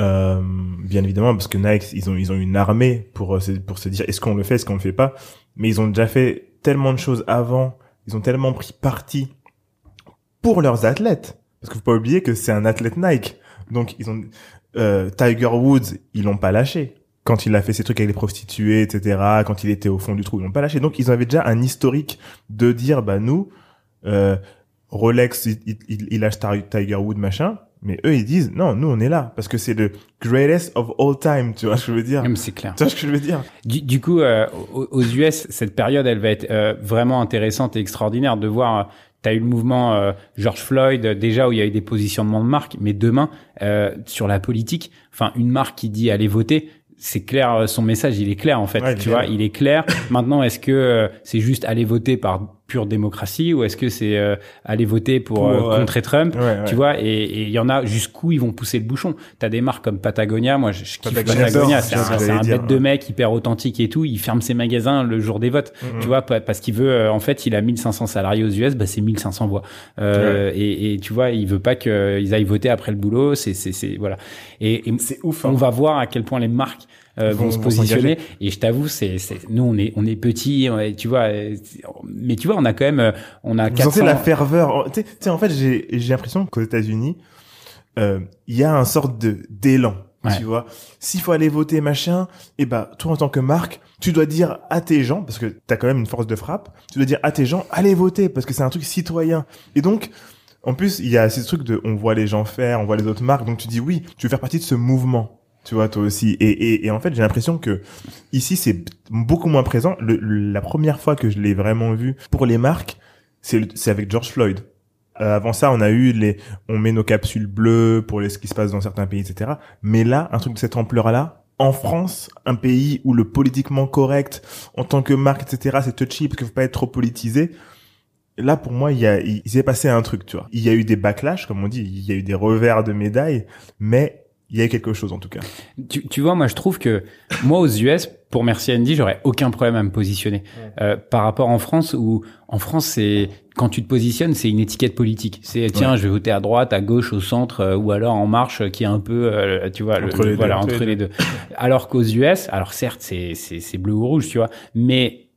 euh, bien évidemment, parce que Nike, ils ont, ils ont une armée pour, euh, se- pour se dire est-ce qu'on le fait, est-ce qu'on le fait pas? Mais ils ont déjà fait tellement de choses avant, ils ont tellement pris parti pour leurs athlètes. Parce que faut pas oublier que c'est un athlète Nike. Donc, ils ont, euh, Tiger Woods, ils l'ont pas lâché. Quand il a fait ses trucs avec les prostituées, etc., quand il était au fond du trou, ils l'ont pas lâché. Donc, ils avaient déjà un historique de dire, bah, nous, euh, Rolex, il, il, il- lâche Ti- Tiger Wood, machin. Mais eux, ils disent, non, nous, on est là. Parce que c'est le greatest of all time, tu vois ce que je veux dire? C'est clair. Tu vois ce que je veux dire? Du, du coup, euh, aux, US, cette période, elle va être euh, vraiment intéressante et extraordinaire de voir. euh, T'as eu le mouvement euh, George Floyd euh, déjà où il y a eu des positionnements de marque, mais demain euh, sur la politique, enfin une marque qui dit allez voter, c'est clair, euh, son message il est clair en fait, Ouais, tu clair. vois, il est clair. Maintenant, est-ce que euh, c'est juste aller voter par pure démocratie ou est-ce que c'est euh, aller voter pour, Pour, euh, ouais. contrer Trump Ouais, ouais. Tu vois, et il y en a jusqu'où ils vont pousser le bouchon. T'as des marques comme Patagonia, moi je, je kiffe Patagonia, c'est un, dire, bête de mec hyper authentique et tout. Il ferme ses magasins le jour des votes, tu vois, pa- parce qu'il veut, euh, en fait, il a 1500 salariés aux US, bah c'est 1500 voix. Euh, et, et tu vois, il veut pas qu'ils aillent voter après le boulot. C'est c'est c'est voilà. Et, et c'est ouf hein. on va voir à quel point les marques euh, Vont- vont, se positionner. Et je t'avoue, c'est, c'est, nous on est, on est petits, on est- tu vois. Mais tu vois, on a quand même, euh, on a Vous 400. sentez la ferveur. Oh, Tu sais- en fait, j'ai j'ai l'impression qu'aux États-Unis, euh, il y a un sorte de d'élan. Ouais. Tu vois, s'il faut aller voter machin, et bah toi en tant que marque, tu dois dire à tes gens parce que t'as quand même une force de frappe. Tu dois dire à tes gens allez voter parce que c'est un truc citoyen. Et donc en plus, il y a ces trucs de on voit les gens faire, on voit les autres marques, donc tu dis oui, tu veux faire partie de ce mouvement. Tu vois, toi aussi. Et, et, et en fait, j'ai l'impression que ici, c'est beaucoup moins présent. Le- le- la première fois que je l'ai vraiment vu pour les marques, c'est c'est avec George Floyd. Euh, avant ça, on a eu les, on met nos capsules bleues pour les, ce qui se passe dans certains pays, etc. Mais là, un truc de cette ampleur-là, en France, un pays où le politiquement correct, en tant que marque, etc., c'est touchy parce qu'il faut pas être trop politisé. Là, pour moi, il y a, il, il s'est passé un truc, tu vois. Il y a eu des backlash, comme on dit, il y a eu des revers de médailles, mais il y a quelque chose en tout cas. Tu, tu vois, moi je trouve que moi aux US, pour Merci Andy, j'aurais aucun problème à me positionner. Euh, par rapport en France, où en France c'est quand tu te positionnes, c'est une étiquette politique. C'est tiens, je vais voter à droite, à gauche, au centre, euh, ou alors en marche, euh, qui est un peu, euh, tu vois, le- Entre les deux. voilà, Entre entre les les deux. Alors qu'aux US, alors certes c'est c'est c'est bleu ou rouge, tu vois, mais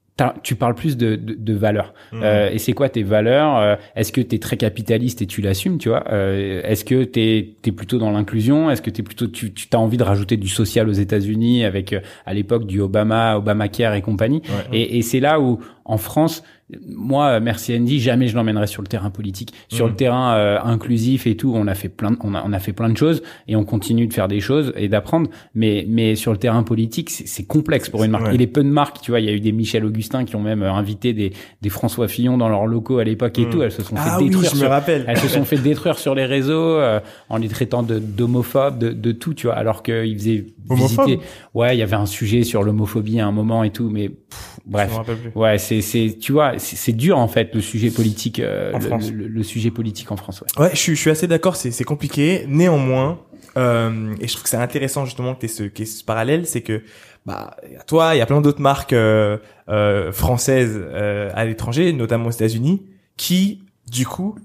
tu parles plus de, de, de valeurs. Mmh. Euh, et c'est quoi tes valeurs Euh, Est-ce que tu es très capitaliste et tu l'assumes, tu vois Euh, Est-ce que tu es, plutôt dans l'inclusion Est-ce que t'es plutôt tu, tu as envie de rajouter du social aux États-Unis avec euh, à l'époque du Obama, Obamacare et compagnie? Ouais. Et, et c'est là où en France, moi, merci Andy, jamais je l'emmènerai sur le terrain politique, sur le terrain euh, inclusif et tout. On a fait plein, de- on a, on a fait plein de choses et on continue de faire des choses et d'apprendre. Mais, mais sur le terrain politique, c'est complexe pour une marque. Ouais. Il est peu de marques, tu vois. Il y a eu des Michel Augustin qui ont même euh, invité des, des François Fillon dans leurs locaux à l'époque et Mhm. tout. Elles se sont Ah fait oui, détruire. je me sur- rappelle. elles se sont fait détruire sur les réseaux euh, en les traitant de d'homophobes, de, de tout, tu vois. Alors qu'ils faisaient Homophobe visiter. Ouais, il y avait un sujet sur l'homophobie à un moment et tout, mais pff, bref. Je me rappelle plus. Ouais, c'est c'est tu vois, c'est c'est dur en fait le sujet politique euh, En le, France. le- le sujet politique en France. Ouais. Ouais, je suis, je suis assez d'accord, c'est, c'est compliqué. Néanmoins, euh, et je trouve que c'est intéressant justement que tu ce, ait ce parallèle, c'est que bah, il y a toi, il y a plein d'autres marques euh, euh, françaises euh, à l'étranger, notamment aux États-Unis, qui du coup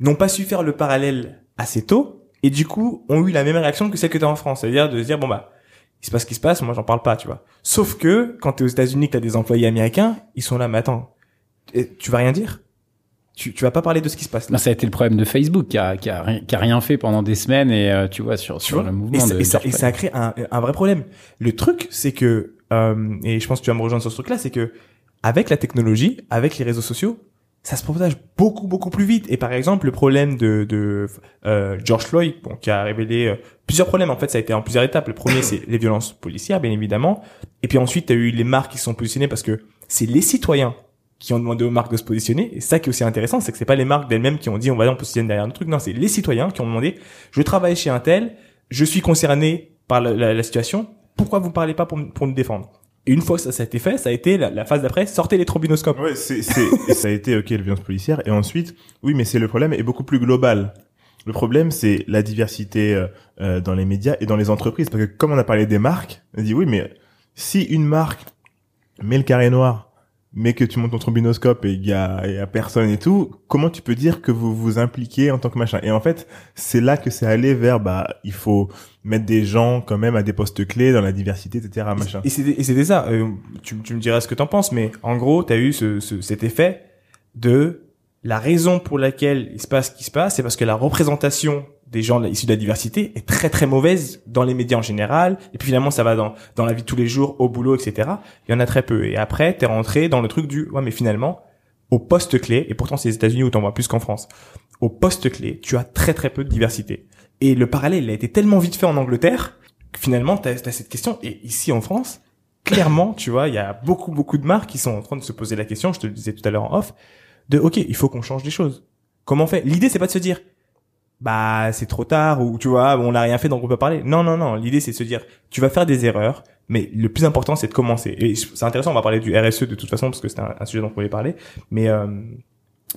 n'ont pas su faire le parallèle assez tôt et du coup ont eu la même réaction que celle que tu as en France, c'est-à-dire de se dire bon bah il se passe ce qui se passe, moi j'en parle pas, tu vois. Sauf que quand tu es aux États-Unis, que tu as des employés américains, ils sont là, mais attends, tu vas rien dire? Tu, tu vas pas parler de ce qui se passe là. Ça a été le problème de Facebook qui a qui a, rien- qui a rien fait pendant des semaines et euh, tu vois sur Tu sur vois? le et mouvement ça, de et, ça, et ça a créé un, un vrai problème. Le truc, c'est que, euh, et je pense que tu vas me rejoindre sur ce truc-là, c'est que avec la technologie, avec les réseaux sociaux, ça se propage beaucoup beaucoup plus vite. Et par exemple, le problème de, de euh, George Floyd, bon, qui a révélé euh, plusieurs problèmes. En fait, ça a été en plusieurs étapes. Le premier, c'est les violences policières, bien évidemment. Et puis ensuite, tu as eu les marques qui se sont positionnées parce que c'est les citoyens qui ont demandé aux marques de se positionner. Et ça qui est aussi intéressant, c'est que c'est pas les marques d'elles-mêmes qui ont dit on va on positionne derrière notre truc. Non, c'est les citoyens qui ont demandé je travaille chez un tel, je suis concerné par la, la- situation. Pourquoi vous parlez pas pour, pour nous défendre? Une fois que ça, ça a été fait, ça a été la, la phase d'après sortez les trombinoscopes. Ouais, c'est, ça a été, ok, la violence policière. Et ensuite, oui, mais c'est le problème est beaucoup plus global. Le problème, c'est la diversité euh, euh, dans les médias et dans les entreprises. Parce que comme on a parlé des marques, on dit oui, mais si une marque met le carré noir, mais que tu montes ton trombinoscope et il y a, y a personne et tout, comment tu peux dire que vous vous impliquez en tant que machin? Et en fait, c'est là que c'est allé vers, bah, il faut mettre des gens quand même à des postes clés dans la diversité, etc. Machin. Et c'était et c'était ça. Euh, tu, tu me diras ce que t'en penses, mais en gros, t'as eu ce, ce, cet effet de la raison pour laquelle il se passe ce qui se passe, c'est parce que la représentation des gens issus de la diversité est très très mauvaise dans les médias en général. Et puis finalement, ça va dans dans la vie de tous les jours, au boulot, etc. Il y en a très peu. Et après, t'es rentré dans le truc du ouais, mais finalement, au poste clé, et pourtant c'est les États-Unis où t'en vois plus qu'en France. Au poste clé, tu as très très peu de diversité. Et le parallèle il a été tellement vite fait en Angleterre que finalement, t'as as cette question. Et ici en France, clairement, tu vois, il y a beaucoup, beaucoup de marques qui sont en train de se poser la question, je te le disais tout à l'heure en off, de, OK, il faut qu'on change des choses. Comment on fait? L'idée, c'est pas de se dire, bah, c'est trop tard, ou tu vois, on n'a rien fait, donc on peut parler. Non, non, non. L'idée, c'est de se dire, tu vas faire des erreurs, mais le plus important, c'est de commencer. Et c'est intéressant, on va parler du RSE de toute façon, parce que c'est un, un sujet dont on voulait parler. Mais, euh,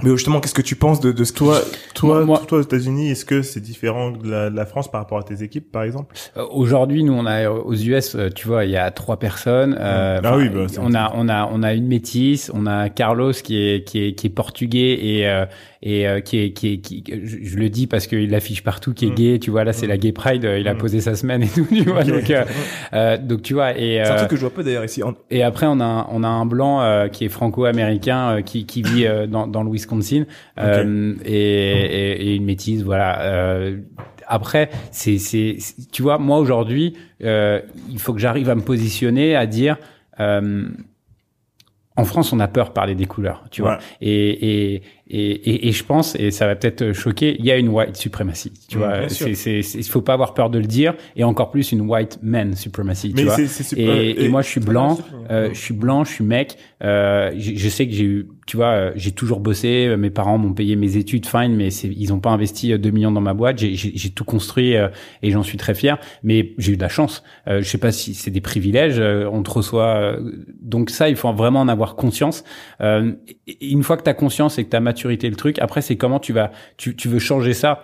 mais justement, qu'est-ce que tu penses de, de ce Toi, toi, Moi- toi aux États-Unis, est-ce que c'est différent de la, de la France par rapport à tes équipes, par exemple? Euh, Aujourd'hui, nous, on a aux US, euh, tu vois, il y a trois personnes. euh, Ah oui, bah, c'est on a, on a, on a une métisse, on a Carlos qui est qui est qui est portugais et euh, et euh, qui est qui est qui je, je le dis parce qu'il l'affiche partout qui est Mm. gay tu vois là c'est Mm. la gay pride euh, il a Mm. posé sa semaine et tout tu vois donc euh, euh, donc tu vois et C'est un euh, truc que je vois peu d'ailleurs ici. Et après, on a on a un blanc euh, qui est franco-américain euh, qui, qui vit euh, dans, dans le Wisconsin euh, et, et, et une métisse, voilà. Euh, après, c'est, c'est, tu vois, moi aujourd'hui, euh, il faut que j'arrive à me positionner, à dire. Euh, en France, on a peur de parler des couleurs, tu vois. Et, et, et, et, et je pense, et ça va peut-être choquer, il y a une white supremacy, tu Mm, vois. C'est, il faut pas avoir peur de le dire, et encore plus une white man supremacy, tu vois. super. Et, et moi, je suis blanc, euh, je suis blanc, je suis mec. Euh, je je sais que j'ai eu, tu vois, euh, j'ai toujours bossé. euh, Mes parents m'ont payé mes études, fine, mais ils ont pas investi euh, 2 millions dans ma boîte. J'ai, tout construit euh, et j'en suis très fier. Mais j'ai eu de la chance. Euh, je sais pas si c'est des privilèges. euh, on te reçoit. euh, donc ça, il faut vraiment en avoir conscience. Euh, une fois que tu as conscience et que tu as maturité le truc, après, c'est comment tu vas, tu, tu veux changer ça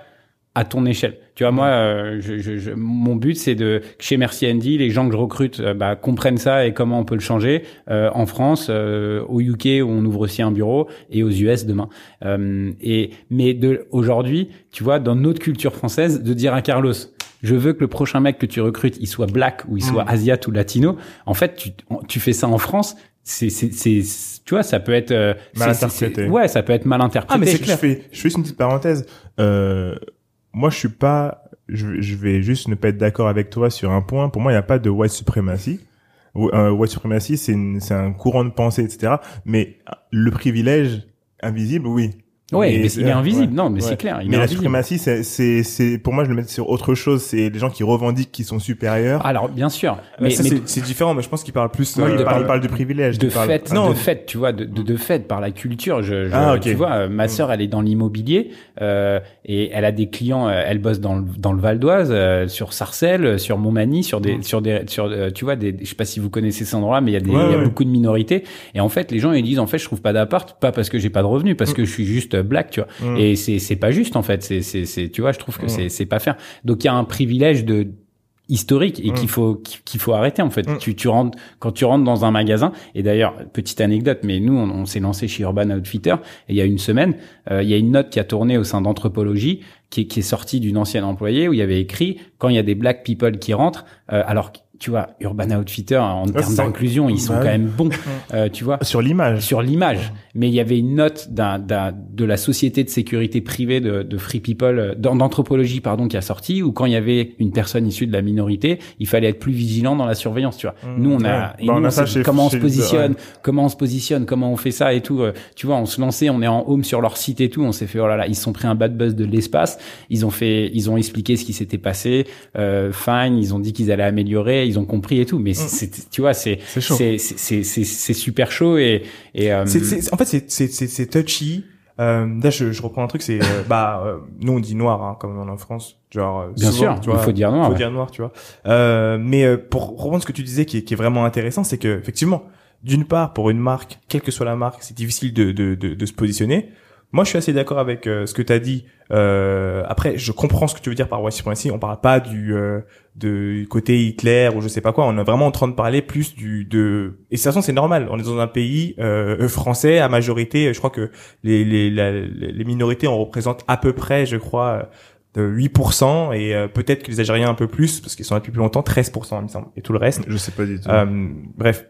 à ton échelle. Tu vois, moi, euh, je, je, je- mon but, c'est de chez Merci Andy, les gens que je recrute euh, bah, comprennent ça et comment on peut le changer euh, en France, euh, au UK où on ouvre aussi un bureau et aux US demain. Euh, et mais de aujourd'hui, tu vois, dans notre culture française, de dire à Carlos, je veux que le prochain mec que tu recrutes, il soit black ou il soit Mm. asiat ou latino. En fait, tu, tu fais ça en France. C'est, tu vois, ça peut être euh, Mal interprété. Ouais, ça peut être mal interprété. Ah, mais c'est je, clair. je fais, je fais juste une petite parenthèse. Euh, moi, je suis pas, je, je vais juste ne pas être d'accord avec toi sur un point. Pour moi, il n'y a pas de white supremacy. Euh, white supremacy, c'est c'est un courant de pensée, etc. Mais le privilège invisible, oui. Ouais, mais il est invisible. ouais. Non, mais Ouais. c'est clair. Il mais est la invisible. suprématie, c'est, c'est, c'est, pour moi, je le mets sur autre chose. C'est les gens qui revendiquent qu'ils sont supérieurs. Alors, bien sûr. Mais, Mais, c'est- différent, mais je pense qu'il parle plus. Moi, il, te parle, il parle du privilège. de il parle- fait, Non. de fait, tu vois, de, de, de fait par la culture. Je, je- Ah, ok. Tu vois, euh, ma Mm. sœur, elle est dans l'immobilier euh, et elle a des clients. euh, elle bosse dans le, dans le Val d'Oise, euh, sur Sarcelles, euh, sur Montmagny, sur des, Mm. sur des, sur, euh, tu vois, des, je sais pas si vous connaissez cet endroit, mais il y a des, il y a beaucoup de minorités. Et en fait, les gens ils disent, en fait, je trouve pas d'appart, pas parce que j'ai pas de revenus, parce Mm. que je suis juste euh, black, tu vois. Mm. Et c'est c'est pas juste en fait. C'est c'est c'est tu vois, je trouve que Mm. c'est c'est pas faire. Donc il y a un privilège de historique et Mm. qu'il faut qu'il faut arrêter en fait. Mm. Tu tu rentres quand tu rentres dans un magasin et d'ailleurs petite anecdote mais nous on, on s'est lancé chez Urban Outfitter et il y a une semaine euh, il y a une note qui a tourné au sein d'anthropologie qui est, qui est sortie d'une ancienne employée où il y avait écrit quand il y a des black people qui rentrent euh, alors tu vois Urban Outfitter en termes c'est- d'inclusion ils sont Bah quand même bons euh, tu vois Sur l'image. sur l'image, mais il y avait une note d'un, d'un- de la société de sécurité privée de, de Free People, d'an- d'anthropologie pardon, qui a sorti, où quand il y avait une personne issue de la minorité, il fallait être plus vigilant dans la surveillance, tu vois. Mmh, nous on a, ouais. et Bah, nous, on a on ça sait chez- comment on se positionne, comment on se positionne, comment on fait ça et tout. euh, tu vois, on se lançait, on est en home sur leur site et tout, on s'est fait oh là là, ils sont pris un bad buzz de l'espace, ils ont fait, ils ont expliqué ce qui s'était passé, euh, fine, ils ont dit qu'ils allaient améliorer, ils ont compris et tout, mais c'est, c'est- tu vois, c'est, C'est c'est, super chaud et, et euh, en fait, c'est- c'est c'est- c'est touchy. Euh, là, je, je reprends un truc, c'est euh, bah euh, nous on dit noir, hein, comme on est en France, genre. euh, Bien souvent, sûr, tu vois, il faut dire noir, Faut ouais. dire noir, tu vois. Euh, mais euh, pour reprendre ce que tu disais, qui est, qui est vraiment intéressant, c'est que effectivement, d'une part, pour une marque, quelle que soit la marque, c'est difficile de, de, de, de se positionner. Moi, je suis assez d'accord avec euh, ce que tu as dit. Euh, après, je comprends ce que tu veux dire par white supremacy. On parle pas du euh, de côté Hitler ou je sais pas quoi. On est vraiment en train de parler plus du de. Et de toute façon, c'est normal. On est dans un pays euh, français à majorité. Je crois que les les la- les minorités on représente à peu près, je crois. De 8% et euh, peut-être que les Algériens un peu plus parce qu'ils sont là depuis plus longtemps 13% il me semble et tout le reste Je sais pas du tout. euh, bref,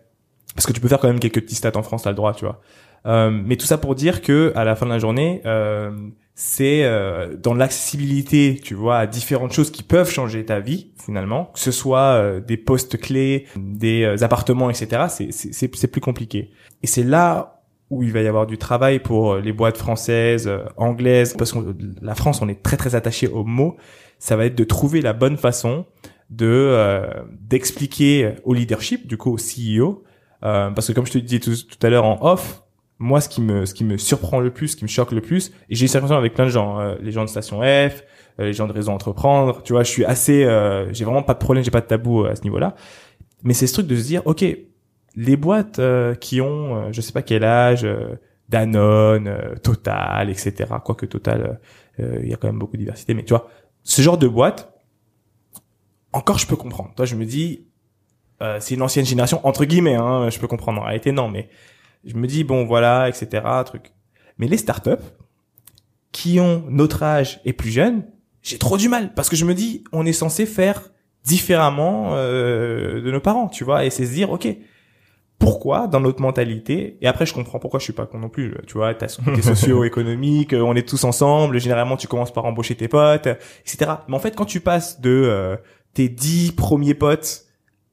parce que tu peux faire quand même quelques petits stats en France, t'as le droit, tu vois. Euh, mais tout ça pour dire que à la fin de la journée, euh, c'est euh, dans l'accessibilité, tu vois, à différentes choses qui peuvent changer ta vie finalement, que ce soit euh, des postes clés, des euh, appartements, etc. C'est c'est plus compliqué. Et c'est là où il va y avoir du travail pour les boîtes françaises, anglaises, parce que la France, on est très très attaché aux mots. Ça va être de trouver la bonne façon de d'expliquer au leadership, du coup au CEO, parce que comme je te disais tout, tout à l'heure en off, moi ce qui me ce qui me surprend le plus, ce qui me choque le plus, et j'ai cette impression avec plein de gens, euh, les gens de Station F, euh, les gens de Réseau Entreprendre, tu vois, je suis assez, euh, j'ai vraiment pas de problème, j'ai pas de tabou euh, à ce niveau-là, mais c'est ce truc de se dire, ok, les boîtes euh, qui ont, euh, je sais pas quel âge, Danone, Total, etc. Quoique Total, il y a quand même beaucoup de diversité, mais tu vois, ce genre de boîte, encore je peux comprendre. Toi, je me dis, c'est une ancienne génération entre guillemets, hein, je peux comprendre. En réalité, non, mais je me dis bon, voilà, etc. Truc. Mais les startups, qui ont notre âge et plus jeunes, j'ai trop du mal parce que je me dis on est censé faire différemment euh, de nos parents, tu vois, et c'est se dire ok pourquoi dans notre mentalité et après je comprends pourquoi je suis pas con non plus tu vois t'as côté socio-économique on est tous ensemble généralement tu commences par embaucher tes potes etc mais en fait quand tu passes de euh, tes 10 premiers potes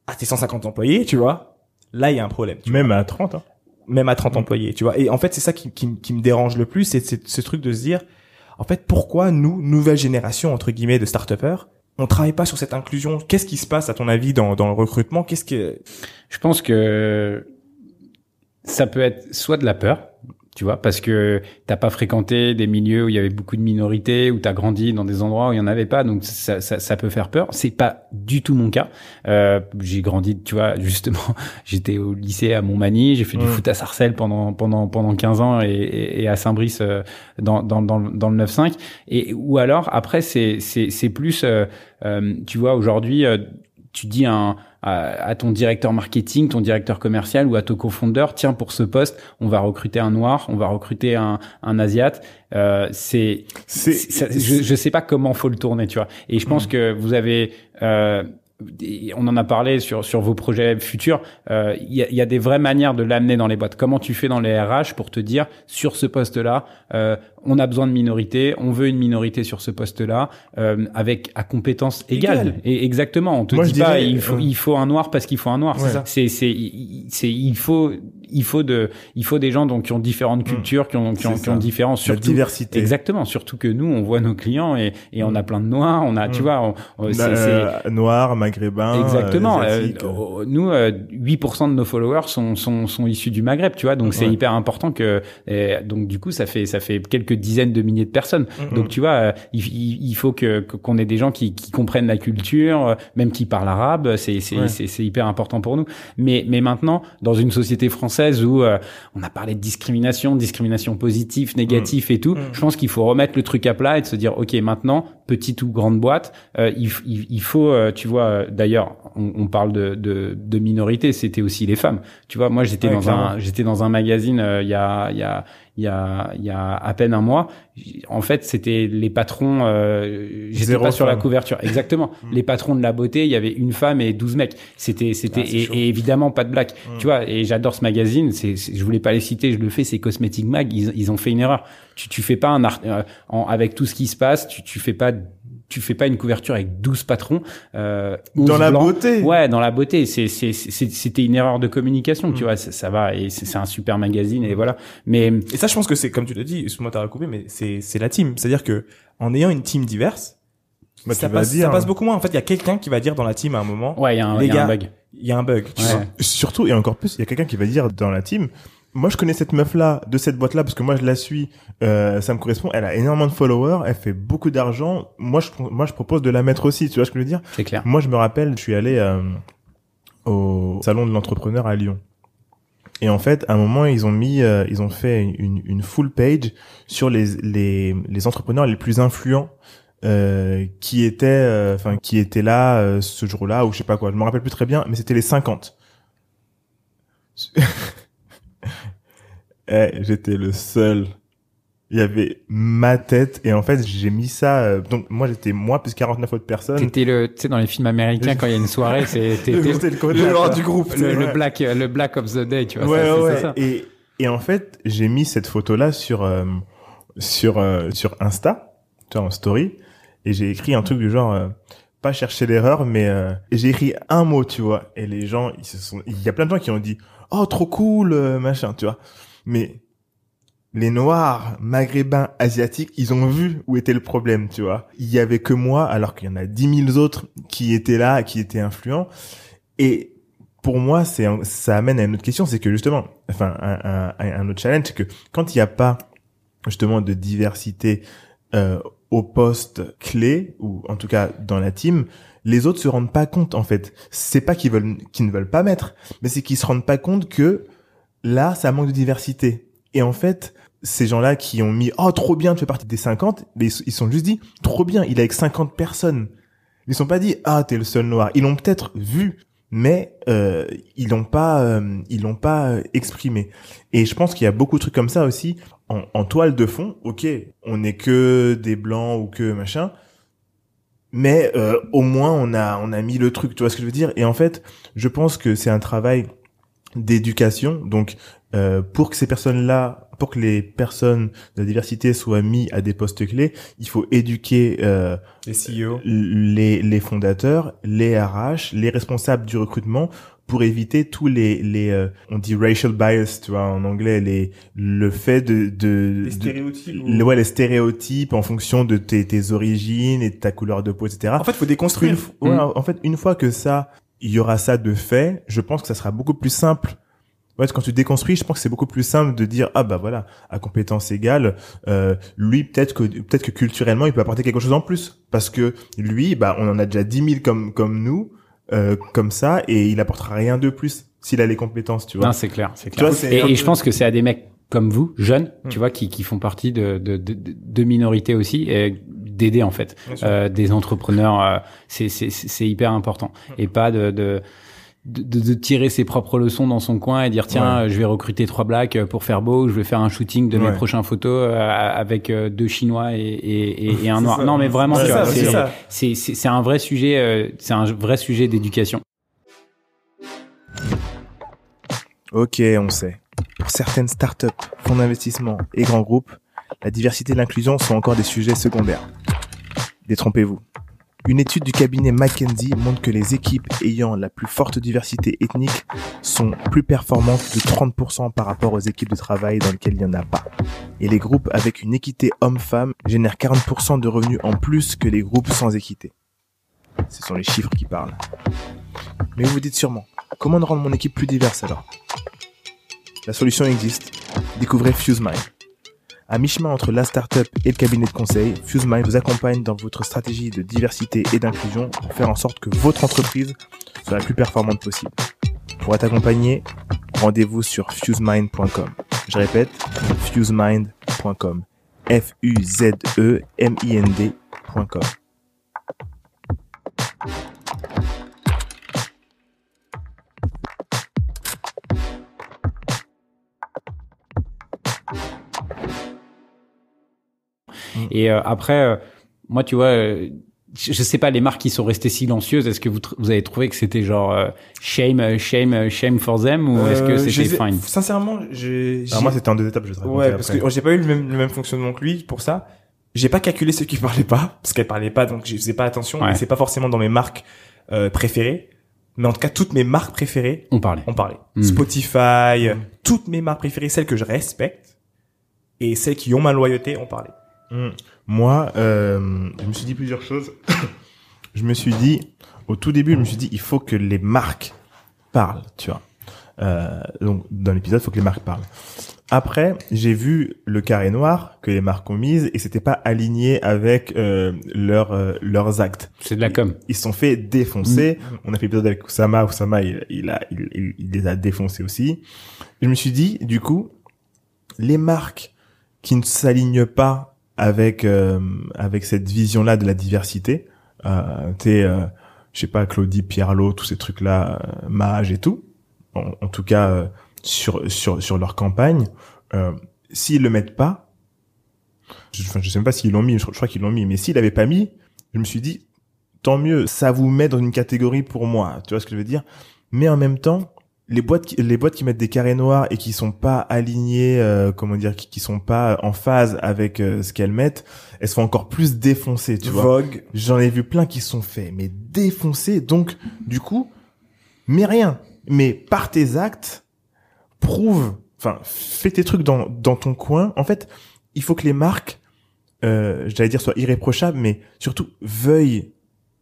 à tes 150 employés tu vois là il y a un problème tu Même à 30, hein. Même à 30 Mm. employés, tu vois. Et en fait, c'est ça qui, qui, qui me dérange le plus, c'est ce truc de se dire, en fait, pourquoi nous, nouvelle génération entre guillemets de start-upers, on travaille pas sur cette inclusion? Qu'est-ce qui se passe à ton avis dans, dans le recrutement? Qu'est-ce que Je pense que ça peut être soit de la peur, tu vois, parce que t'as pas fréquenté des milieux où il y avait beaucoup de minorités, où t'as grandi dans des endroits où il y en avait pas, donc ça, ça, ça peut faire peur. C'est pas du tout mon cas. Euh, j'ai grandi, tu vois, justement, j'étais au lycée à Montmagny, j'ai fait du foot à Sarcelles pendant pendant pendant 15 ans et, et, et à Saint-Brice euh, dans dans dans, le- dans le 9-5. Et ou alors après c'est c'est c'est plus, euh, euh, tu vois, aujourd'hui. euh, tu dis un, à, à ton directeur marketing, ton directeur commercial ou à ton cofondeur, tiens pour ce poste, on va recruter un noir, on va recruter un, un asiate. Euh, c'est, je, je sais pas comment faut le tourner, tu vois. Et je pense que vous avez, euh, on en a parlé sur sur vos projets futurs. euh, Il y, a, y a des vraies manières de l'amener dans les boîtes. Comment tu fais dans les RH pour te dire sur ce poste-là, euh, on a besoin de minorité, on veut une minorité sur ce poste-là euh, avec à compétences égales. Égales. Et exactement, on te Moi, dit pas dirais, il faut euh, il faut un noir parce qu'il faut un noir. C'est ça. C'est c'est c'est il faut il faut de il faut des gens donc qui ont différentes cultures, qui ont qui ont, Mm. Qui ont différents la surtout diversité. Exactement, surtout que nous, on voit nos clients et, et on a plein de noirs, on a, tu Mm. vois, on- on- c'est- Euh, c'est- noir, maghrébin, Exactement. euh, asiatique, euh. euh, nous, euh, 8% de nos followers sont, sont, sont issus du Maghreb, tu vois. Donc c'est Ouais. hyper important que. et donc du coup, ça fait ça fait quelques dizaines de milliers de personnes. Mhm. Donc tu vois, euh, il, faut que qu'on ait des gens qui, qui comprennent la culture, euh, même qui parlent arabe. C'est c'est Ouais. hyper important pour nous. Mais mais maintenant, dans une société française où euh, on a parlé de discrimination, discrimination positive, négative et tout, Mhm. je pense qu'il faut remettre le truc à plat et de se dire ok maintenant petite ou grande boîte, euh, il, il, il faut, euh, tu vois, d'ailleurs, on, on parle de, de, de minorité, c'était aussi les femmes. Tu vois, moi j'étais Ouais, dans clairement. un, j'étais dans un magazine euh, il y a, il y a, il y a, il y a à peine un mois. En fait, c'était les patrons. Euh, j'étais pas sur la couverture, exactement. les patrons de la beauté, il y avait une femme et 12 mecs. C'était, c'était Ah, et, évidemment pas de black. Mm. Tu vois, et j'adore ce magazine. C'est- je voulais pas les citer, je le fais. C'est Cosmetic Mag. Ils, ils ont fait une erreur. Tu, tu fais pas un art, euh, en- avec tout ce qui se passe. Tu, tu fais pas tu fais pas une couverture avec 12 patrons euh, 11 Dans la blancs. beauté. ouais dans la beauté c'est c'est c'est- c'était une erreur de communication tu Mm. vois ça, ça va et c'est c'est un super magazine et voilà mais Et ça, je pense que c'est comme tu l'as dit. Excuse-moi, t'as recoupé, mais c'est c'est la team. C'est-à-dire que en ayant une team diverse, Bah, ça passe, dire, ça passe beaucoup moins. En fait, il y a quelqu'un qui va dire dans la team à un moment, ouais il y a un, Les il y a un gars, bug il y a un bug. tu Ouais. vois. Surtout, et encore plus, il y a quelqu'un qui va dire dans la team, moi je connais cette meuf-là, de cette boîte-là, parce que moi je la suis, euh, ça me correspond, elle a énormément de followers, elle fait beaucoup d'argent, moi je, moi je propose de la mettre aussi, tu vois ce que je veux dire? C'est clair Moi je me rappelle, je suis allé euh, au salon de l'entrepreneur à Lyon. Et en fait, à un moment, ils ont mis, euh, ils ont fait une, une full page sur les, les, les entrepreneurs les plus influents euh, qui étaient, euh, enfin, qui étaient là euh, ce jour-là ou je sais pas quoi. Je me rappelle plus très bien, mais c'était les 50. Eh, j'étais le seul. Il y avait ma tête et en fait j'ai mis ça. euh, donc moi j'étais moi plus 49 autres personnes. t'étais le tu sais dans les films américains quand il y a une soirée c'est t'es- t'es- C'était le côté- Le joueur du groupe. le, black le black of the day tu vois ouais, ça, c'est- ouais. c'est ça. Et, et en fait, j'ai mis cette photo-là sur, euh, sur, euh, sur Insta, tu vois, en story, et j'ai écrit un truc du genre, euh, pas chercher l'erreur, mais euh, et j'ai écrit un mot, tu vois, et les gens, ils se sont, il y a plein de gens qui ont dit, oh, trop cool, euh, machin, tu vois, mais les noirs, maghrébins, asiatiques, ils ont vu où était le problème, tu vois. Il y avait que moi, alors qu'il y en a dix mille autres qui étaient là, qui étaient influents. Et pour moi, c'est ça amène à une autre question, c'est que justement, enfin, un autre challenge, c'est que quand il n'y a pas justement de diversité euh, au poste clé ou en tout cas dans la team, les autres se rendent pas compte en fait. C'est pas qu'ils veulent, qu'ils ne veulent pas mettre, mais c'est qu'ils se rendent pas compte que là, ça manque de diversité. Et en fait, ces gens-là qui ont mis oh trop bien, tu fais partie des 50, mais ils sont juste dit trop bien, il est avec 50 personnes. Ils sont pas dit ah t'es le seul noir. Ils l'ont peut-être vu mais euh, ils l'ont pas, euh, ils l'ont pas euh, exprimé. Et je pense qu'il y a beaucoup de trucs comme ça aussi en, en toile de fond. Ok, on n'est que des blancs ou que machin, mais euh, au moins on a on a mis le truc. Tu vois ce que je veux dire? Et en fait, je pense que c'est un travail d'éducation. Donc euh, pour que ces personnes-là, pour que les personnes de la diversité soient mis à des postes clés, il faut éduquer euh, Les CEO. les, les fondateurs, les RH, les responsables du recrutement pour éviter tous les les euh, on dit racial bias tu vois en anglais les le fait de de, Les de- stéréotypes. ou- le- ouais les stéréotypes en fonction de tes, tes origines et de ta couleur de peau etc En fait, faut Une déconstruire. ouais, Mm. en fait une fois que ça il y aura ça de fait je pense que ça sera beaucoup plus simple Ouais, quand tu déconstruis, je pense que c'est beaucoup plus simple de dire ah bah voilà à compétence égale, euh, lui peut-être que peut-être que culturellement il peut apporter quelque chose en plus parce que lui bah on en a déjà 10 000 comme comme nous euh, comme ça et il apportera rien de plus s'il a les compétences tu vois. Non, c'est clair, c'est clair. vois, et, je pense que c'est à des mecs comme vous, jeunes, Hmm. tu vois, qui, qui font partie de, de, de, de minorités aussi, et d'aider en fait euh, des entrepreneurs. euh, c'est hyper important et pas de, de de, de- de tirer ses propres leçons dans son coin et dire tiens je vais recruter trois blacks pour faire beau je vais faire un shooting de mes Ouais. prochaines photos euh, avec deux chinois et, et, et, et un noir ça. non mais vraiment C'est c'est un vrai sujet c'est un vrai sujet d'éducation Ok, on sait. Pour certaines startups, fonds d'investissement et grands groupes, la diversité et l'inclusion sont encore des sujets secondaires. Détrompez-vous. Une étude du cabinet McKinsey montre que les équipes ayant la plus forte diversité ethnique sont plus performantes de 30% par rapport aux équipes de travail dans lesquelles il n'y en a pas. Et les groupes avec une équité homme-femme génèrent 40% de revenus en plus que les groupes sans équité. Ce sont les chiffres qui parlent. Mais vous vous dites sûrement, comment rendre mon équipe plus diverse alors? La solution existe. Découvrez FuseMind. À mi-chemin entre la startup et le cabinet de conseil, FuseMind vous accompagne dans votre stratégie de diversité et d'inclusion pour faire en sorte que votre entreprise soit la plus performante possible. Pour être accompagné, rendez-vous sur fusemind.com. Je répète, fusemind.com. F-U-Z-E-M-I-N-D.com. Et euh, après, euh, moi, tu vois, euh, je, sais pas, les marques qui sont restées silencieuses, est-ce que vous, tr- vous avez trouvé que c'était genre euh, shame, shame, shame for them ou est-ce que Euh, c'était fine? Sincèrement, j'ai. Alors moi c'était en deux étapes, je te Ouais, parce après. que j'ai pas eu le même, le même fonctionnement que lui pour ça. J'ai pas calculé ceux qui parlaient pas, parce qu'elles parlaient pas, donc je faisais pas attention. Ouais. Et c'est pas forcément dans mes marques euh, préférées, mais en tout cas toutes mes marques préférées On parlait. ont parlé. Mm. Spotify, euh, toutes mes marques préférées, celles que je respecte et celles qui ont ma loyauté ont parlé. Hmm. Moi, euh, je me suis dit plusieurs choses. je me suis dit, au tout début, je me suis dit, il faut que les marques parlent, tu vois. Euh, donc, dans l'épisode, il faut que les marques parlent. Après, j'ai vu le carré noir que les marques ont mise et c'était pas aligné avec euh, leurs euh, leurs actes. C'est de la com. Ils se sont fait défoncer. On a fait l'épisode avec Oussama. Oussama, il, il a, il, il- il les a défoncés aussi. Je me suis dit, du coup, les marques qui ne s'alignent pas avec euh, avec cette vision-là de la diversité, euh, t'es, euh, je sais pas, Claudie Pierlot, tous ces trucs-là, euh, Mage et tout. En, en tout cas, euh, sur sur sur leur campagne, euh, s'ils le mettent pas, je, enfin, je sais même pas s'ils l'ont mis. Je, je crois qu'ils l'ont mis, mais s'ils l'avaient pas mis, je me suis dit, tant mieux, ça vous met dans une catégorie pour moi. Tu vois ce que je veux dire? Mais en même temps, les boîtes, qui, les boîtes qui mettent des carrés noirs et qui sont pas alignées, euh, comment dire, qui, qui sont pas en phase avec euh, ce qu'elles mettent, elles sont encore plus défoncées. Tu vois Vogue. J'en ai vu plein qui sont faits, mais défoncés. Donc, du coup, mais rien. Mais par tes actes, prouve, enfin, fais tes trucs dans, dans ton coin. En fait, il faut que les marques, euh, j'allais dire, soient irréprochables, mais surtout veuillent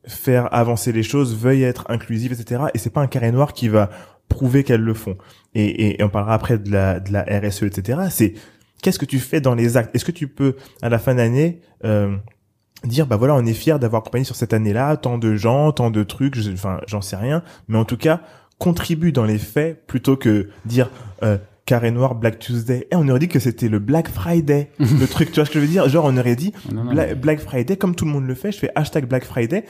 faire avancer les choses, veuillent être inclusives, etc. Et c'est pas un carré noir qui va prouver qu'elles le font. Et, et, et on parlera après de la, de la RSE, etc. C'est qu'est-ce que tu fais dans les actes? Est-ce que tu peux, à la fin d'année, euh, dire bah voilà on est fier d'avoir accompagné sur cette année-là tant de gens tant de trucs je- enfin j'en sais rien. Mais en tout cas contribue dans les faits plutôt que dire euh, carré noir Black Tuesday. Et on aurait dit que c'était le Black Friday le truc tu vois ce que je veux dire? Genre on aurait dit Non, non, Bla- mais- Black Friday comme tout le monde le fait je fais hashtag Black Friday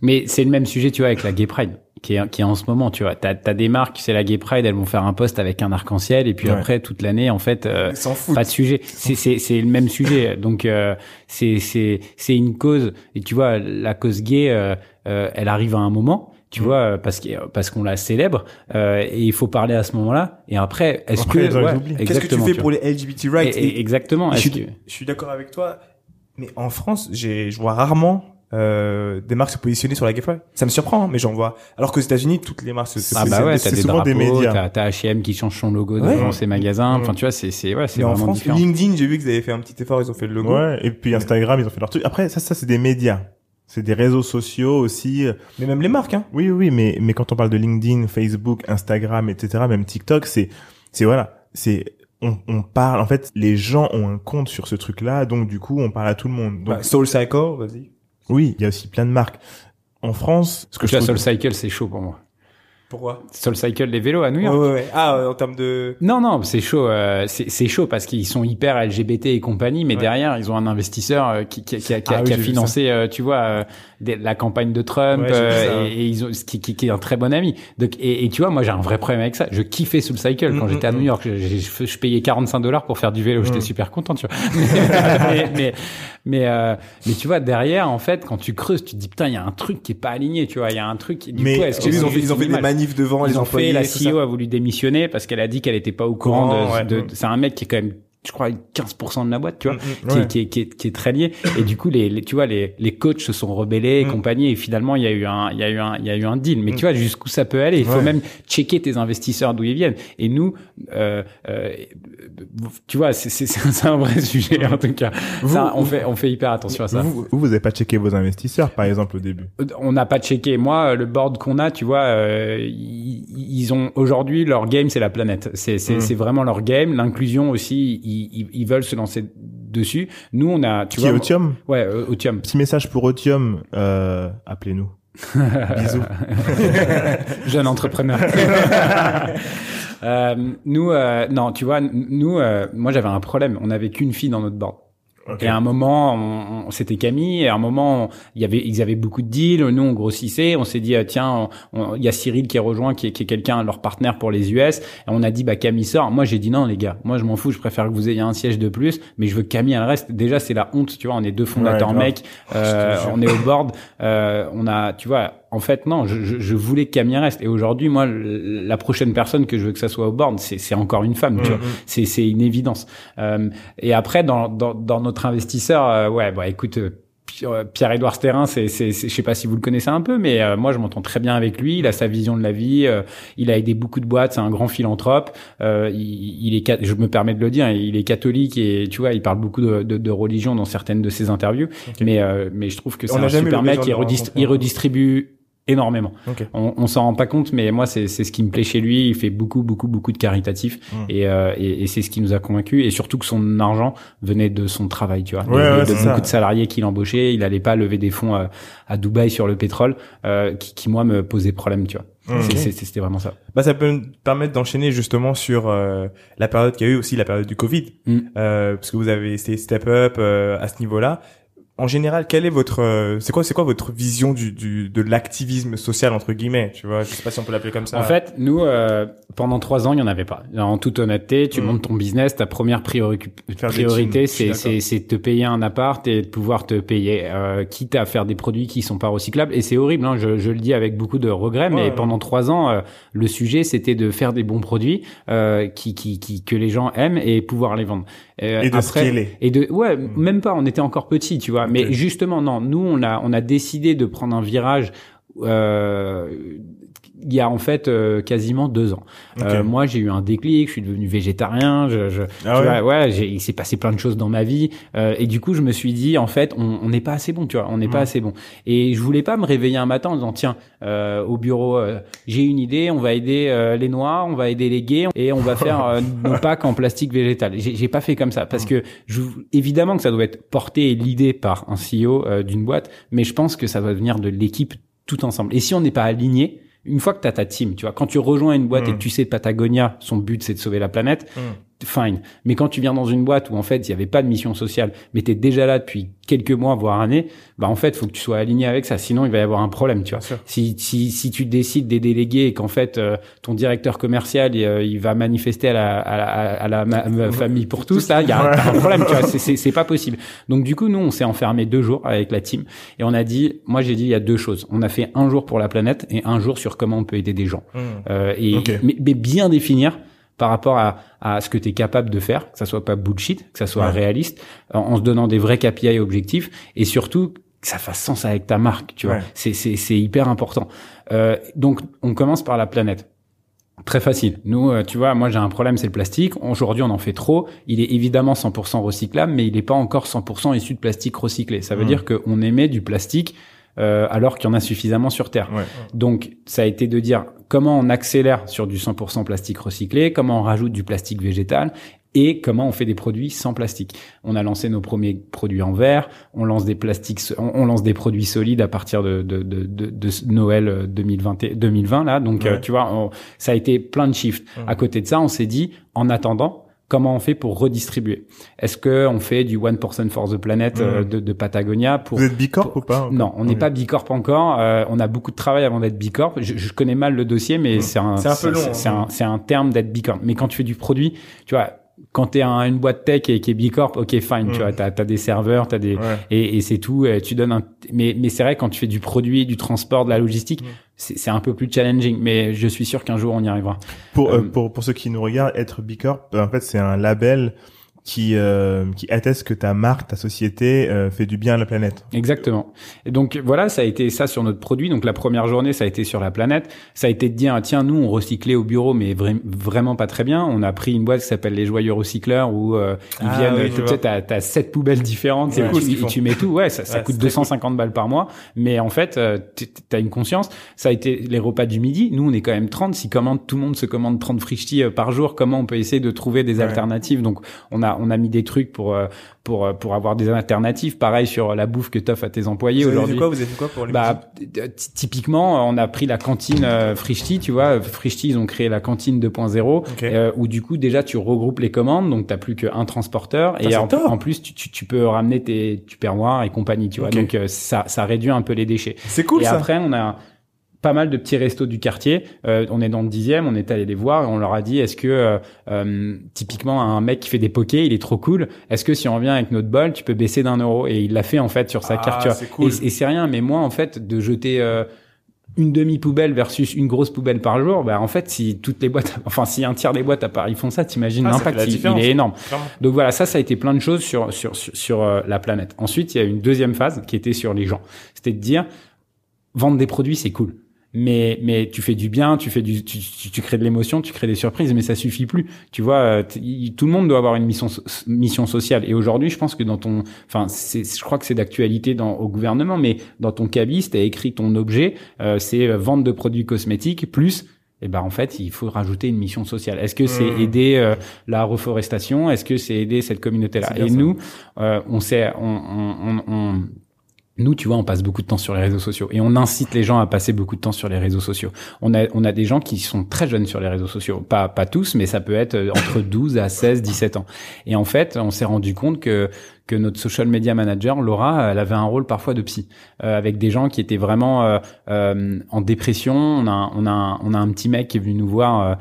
Mais c'est le même sujet, tu vois, avec la Gay Pride. qui est qui est en ce moment tu vois t'as as des marques c'est la Gay Pride elles vont faire un post avec un arc-en-ciel et puis Ouais. après toute l'année en fait euh, pas de sujet c'est c'est c'est le même sujet donc euh, c'est c'est c'est une cause et tu vois la cause gay euh, euh, elle arrive à un moment tu Mm. vois parce que parce qu'on la célèbre euh, et il faut parler à ce moment-là et après est-ce que ouais. Qu'est-ce que tu fais pour les LGBT rights? Et- et- exactement je suis, que je suis d'accord avec toi, mais en France, j'ai, je vois rarement euh, des marques se positionner sur la gay pride. Ça me surprend, hein, mais j'en vois. Alors qu'aux États-Unis, toutes les marques se, se ah bah ouais, c'est t'as des souvent des médias. t'as t'as H&M qui change son logo Ouais. devant ses magasins. Enfin, tu vois, c'est c'est ouais, c'est Mais en vraiment France, différent. LinkedIn, j'ai vu qu'ils avaient fait un petit effort, ils ont fait le logo. Ouais, et puis Instagram, ils ont fait leur truc. Après, ça, ça, c'est des médias. C'est des réseaux sociaux aussi. Mais même les marques, hein. Oui, oui, mais, mais quand on parle de LinkedIn, Facebook, Instagram, etc., même TikTok, c'est, c'est voilà, c'est, on, on parle, en fait, les gens ont un compte sur ce truc-là, donc du coup, on parle à tout le monde. Donc, Bah, Soul Cycle, vas-y. Oui, il y a aussi plein de marques. En France, ce que Tu je vois, trouve... SoulCycle, c'est chaud pour moi. Pourquoi? SoulCycle, les vélos à New York. ouais, ouais. Ah, euh, en termes de... Non, non, c'est chaud. euh, c'est c'est chaud parce qu'ils sont hyper LGBT et compagnie, mais Ouais. derrière, ils ont un investisseur euh, qui, qui, qui a, qui a- Ah oui, qui a j'ai vu financé, euh, tu vois, des- la campagne de Trump Ouais, euh, et, et ils ont, qui, qui, qui est un très bon ami. Donc, et, et tu vois, moi, j'ai un vrai problème avec ça. Je kiffais sous le cycle quand Mm, j'étais à mm, New mm. York. Je, payais 45 dollars pour faire du vélo. J'étais super content, tu vois. mais, mais, mais, euh, mais tu vois, derrière, en fait, quand tu creuses, tu te dis putain, il y a un truc qui est pas aligné. Tu vois, il y a un truc. Du Mais coup, est-ce que ils, ont fait, ils ont fait des manifs devant ils les ont employés. fait, la ça. CEO a voulu démissionner parce qu'elle a dit qu'elle était pas au courant de, ouais. de- c'est un mec qui est quand même, je crois, 15% de la boîte, tu vois, Mm, mm. qui, Ouais. est, qui, est, qui, est, qui est très lié. Et du coup, les, les- tu vois, les, les coachs se sont rebellés et Mm. compagnie. Et finalement, il y a eu un, il y a eu un, il y a eu un deal. Mais tu vois, jusqu'où ça peut aller? Il faut même checker tes investisseurs d'où ils viennent. Et nous, euh, euh, tu vois, c'est, c'est, c'est un vrai sujet, en tout cas. Vous- Ça, on fait, on fait hyper attention à ça. Vous, vous, vous avez pas checké vos investisseurs, par exemple, au début? On n'a pas checké. Moi, le board qu'on a, tu vois, euh, ils, ils ont aujourd'hui leur game, c'est la planète. C'est c'est vraiment leur game. L'inclusion aussi, ils, veulent se lancer dessus. Nous, on a, tu Qui vois, est Otium? Ouais, euh, Otium. Petit message pour Otium, euh, appelez-nous. Bisous. jeune entrepreneur. Euh, nous, euh, non, tu vois, nous, moi, j'avais un problème. On n'avait qu'une fille dans notre board. Et à un moment, on, on- c'était Camille. Et à un moment, il y avait, ils avaient beaucoup de deals. Nous, on grossissait. On s'est dit, ah, tiens, il y a Cyril qui est rejoint, qui est, qui est quelqu'un, leur partenaire pour les US. Et on a dit, bah Camille sort. Moi, j'ai dit non, les gars. Moi, je m'en fous. Je préfère que vous ayez un siège de plus, mais je veux que Camille elle reste. Déjà, c'est la honte, tu vois. On est deux fondateurs Ouais, mecs. Euh, on est au board. Euh, on a, tu vois. En fait, non. Je, je, voulais que Camille reste. Et aujourd'hui, moi, la prochaine personne que je veux que ça soit au board, c'est encore une femme. Tu Mhm. vois. C'est c'est une évidence. Euh, et après, dans, dans, dans notre investisseur, euh, ouais, bah écoute, euh, euh, Pierre-Édouard Sterrin, c'est, c'est, c'est- je sais pas si vous le connaissez un peu, mais euh, moi je m'entends très bien avec lui. Il a sa vision de la vie. euh, il a aidé beaucoup de boîtes. C'est un grand philanthrope. Euh, il, il est, je me permets de le dire, il est catholique et tu vois, il parle beaucoup de, de, de religion dans certaines de ses interviews. Mais, euh, mais je trouve que c'est un super mec. Il, redist- il hein. redistribue énormément. On, on s'en rend pas compte, mais moi c'est, c'est ce qui me plaît chez lui. Il fait beaucoup, beaucoup, beaucoup de caritatif Mm. et, euh, et, et c'est ce qui nous a convaincus. Et surtout que son argent venait de son travail, tu vois. Ouais, ouais, de c'est beaucoup ça. de salariés qu'il embauchait. Il allait pas lever des fonds euh, à Dubaï sur le pétrole, euh, qui, qui moi me posait problème, tu vois. Mm. C'était vraiment ça. Bah, ça peut me permettre d'enchaîner justement sur euh, la période qu'il y a eu aussi, la période du Covid, Mm. euh, parce que vous avez essayé Step Up euh, à ce niveau-là. En général, quelle est votre, euh, c'est quoi, c'est quoi votre vision du, du de l'activisme social entre guillemets, tu vois? Je sais pas si on peut l'appeler comme ça. En fait, nous, euh, pendant trois ans, il y en avait pas. En toute honnêteté, tu Mm. montes ton business, ta première priori- Faire des priorité, c'est c'est te payer un appart et de pouvoir te payer, euh, quitte à faire des produits qui sont pas recyclables. Et c'est horrible, hein, je, je le dis avec beaucoup de regrets, mais Ouais. pendant trois ans, euh, le sujet c'était de faire des bons produits euh, qui, qui, qui que les gens aiment et pouvoir les vendre. Euh, Et de scaler. et de ouais, même pas. On était encore petits, tu vois. Mais justement, non. Nous, on a on a décidé de prendre un virage. Euh, il y a en fait euh, quasiment deux ans. Euh, moi, j'ai eu un déclic, je suis devenu végétarien. Je, je, Ah ouais ouais, j'ai- il s'est passé plein de choses dans ma vie, euh, et du coup, je me suis dit, en fait, on on n'est pas assez bon, tu vois, on n'est pas assez bon. Et je voulais pas me réveiller un matin en disant, tiens, euh, au bureau, euh, j'ai une idée, on va aider euh, les noirs, on va aider les gays, et on va faire euh, nos packs en plastique végétal. J'ai j'ai pas fait comme ça, parce que je, évidemment que ça doit être porté et l'idée par un CEO euh, d'une boîte, mais je pense que ça doit venir de l'équipe tout ensemble. Et si on n'est pas aligné, une fois que tu as ta team, tu vois, quand tu rejoins une boîte et que tu sais Patagonia, son but c'est de sauver la planète, Mm. Fine. Mais quand tu viens dans une boîte où en fait il y avait pas de mission sociale, mais tu es déjà là depuis quelques mois voire années, bah en fait faut que tu sois aligné avec ça, sinon il va y avoir un problème, tu vois. Si, si si tu décides des délégués et qu'en fait euh, ton directeur commercial il, euh, il, va manifester à la à la, à la famille pour tous, là il y a un, problème, tu vois. C'est c'est pas possible. Donc du coup nous on s'est enfermé deux jours avec la team et on a dit, moi j'ai dit il y a deux choses. On a fait un jour pour la planète et un jour sur comment on peut aider des gens. Mmh. Euh, et mais, mais bien définir par rapport à, à ce que tu es capable de faire, que ça soit pas bullshit, que ça soit réaliste, en, se donnant des vrais KPI objectifs, et surtout que ça fasse sens avec ta marque, tu vois. C'est, c'est, c'est hyper important. Euh, donc, on commence par la planète. Très facile. Nous, euh, tu vois, moi j'ai un problème, c'est le plastique. Aujourd'hui, on en fait trop. Il est évidemment 100% recyclable, mais il n'est pas encore 100% issu de plastique recyclé. Ça veut dire qu'on émet du plastique euh, alors qu'il y en a suffisamment sur Terre. Donc, ça a été de dire comment on accélère sur du 100% plastique recyclé, comment on rajoute du plastique végétal et comment on fait des produits sans plastique. On a lancé nos premiers produits en verre, on lance des plastiques, on, lance des produits solides à partir de, de, de, de Noël 2020, 2020 là. Donc euh, tu vois, ça a été plein de shifts. À côté de ça, on s'est dit, en attendant, comment on fait pour redistribuer? Est-ce que on fait du one person for the planet euh, de, de, Patagonia pour Vous êtes bicorp ou pas Non, on n'est pas bicorp encore. Euh, on a beaucoup de travail avant d'être bicorp. Je, je connais mal le dossier, mais c'est un, c'est un peu long. C'est un, c'est un terme d'être bicorp. Mais quand tu fais du produit, tu vois, quand t'es un, une boîte tech et qui est bicorp, ok fine, tu vois, t'as as des serveurs, t'as des et, et c'est tout. Et tu donnes un, mais mais c'est vrai quand tu fais du produit, du transport, de la logistique, c'est un peu plus challenging. Mais je suis sûr qu'un jour on y arrivera. Pour euh, pour pour ceux qui nous regardent, être bicorp, en fait c'est un label qui euh, qui atteste que ta marque, ta société euh, fait du bien à la planète. Exactement. Et donc voilà, ça a été ça sur notre produit. Donc la première journée, ça a été sur la planète. Ça a été de dire tiens, nous on recyclait au bureau, mais vraiment pas très bien. On a pris une boîte qui s'appelle les Joyeux Recycleurs où euh, ils ah viennent. tu sais, t'as as sept poubelles différentes. C'est cool, tu, tu, mets tout. Ouais, ça, ça coûte 250 balles par mois. Mais en fait, euh, t'as une conscience. Ça a été les repas du midi. Nous, on est quand même 30. Si commande tout le monde se commande 30 frichtis euh, par jour, comment on peut essayer de trouver des alternatives? Donc on a on a mis des trucs pour euh, pour euh, pour avoir des alternatives. Pareil sur la bouffe que t'offres à tes employés aujourd'hui. Vous avez fait quoi pour les Bah typiquement, on a pris la cantine euh, Frischti, tu vois. Frischti, ils ont créé la cantine 2.0 où du coup déjà tu regroupes les commandes, donc t'as plus qu'un transporteur et en, plus tu, tu, tu, peux ramener tes tupperwares et compagnie, tu vois. Donc ça ça réduit un peu les déchets. C'est cool et ça. après on a pas mal de petits restos du quartier. Euh, on est dans le dixième, on est allé les voir et on leur a dit est-ce que euh, euh, typiquement un mec qui fait des pokés, il est trop cool. Est-ce que si on revient avec notre bol, tu peux baisser d'un euro? Et il l'a fait en fait sur sa ah, carte. Cool. Et, c'est rien, mais moi en fait de jeter une demi poubelle versus une grosse poubelle par jour, bah en fait si toutes les boîtes, enfin si un tiers des boîtes à Paris font ça, t'imagines ah, l'impact, il, il, est énorme. Donc voilà, ça ça a été plein de choses sur sur sur, sur la planète. Ensuite il y a une deuxième phase qui était sur les gens, c'était de dire vendre des produits c'est cool mais mais tu fais du bien, tu fais du tu, tu, crées de l'émotion, tu crées des surprises, mais ça suffit plus. Tu vois, euh, tout le monde doit avoir une mission mission sociale. Et aujourd'hui, je pense que dans ton, enfin, je crois que c'est d'actualité dans au gouvernement, mais dans ton cabis, t'as écrit ton objet, euh, c'est euh, vente de produits cosmétiques plus et eh ben en fait, il faut rajouter une mission sociale. Est-ce que c'est mmh. aider la reforestation? Est-ce que c'est aider cette communauté-là? Et nous, on sait, on, on, on nous, tu vois, on passe beaucoup de temps sur les réseaux sociaux et on incite les gens à passer beaucoup de temps sur les réseaux sociaux. On a, on a des gens qui sont très jeunes sur les réseaux sociaux. Pas, pas tous, mais ça peut être entre 12 à 16, 17 ans. Et en fait, on s'est rendu compte que que notre social media manager Laura, elle avait un rôle parfois de psy, euh, avec des gens qui étaient vraiment euh, euh, en dépression. On a on a on a un petit mec qui est venu nous voir,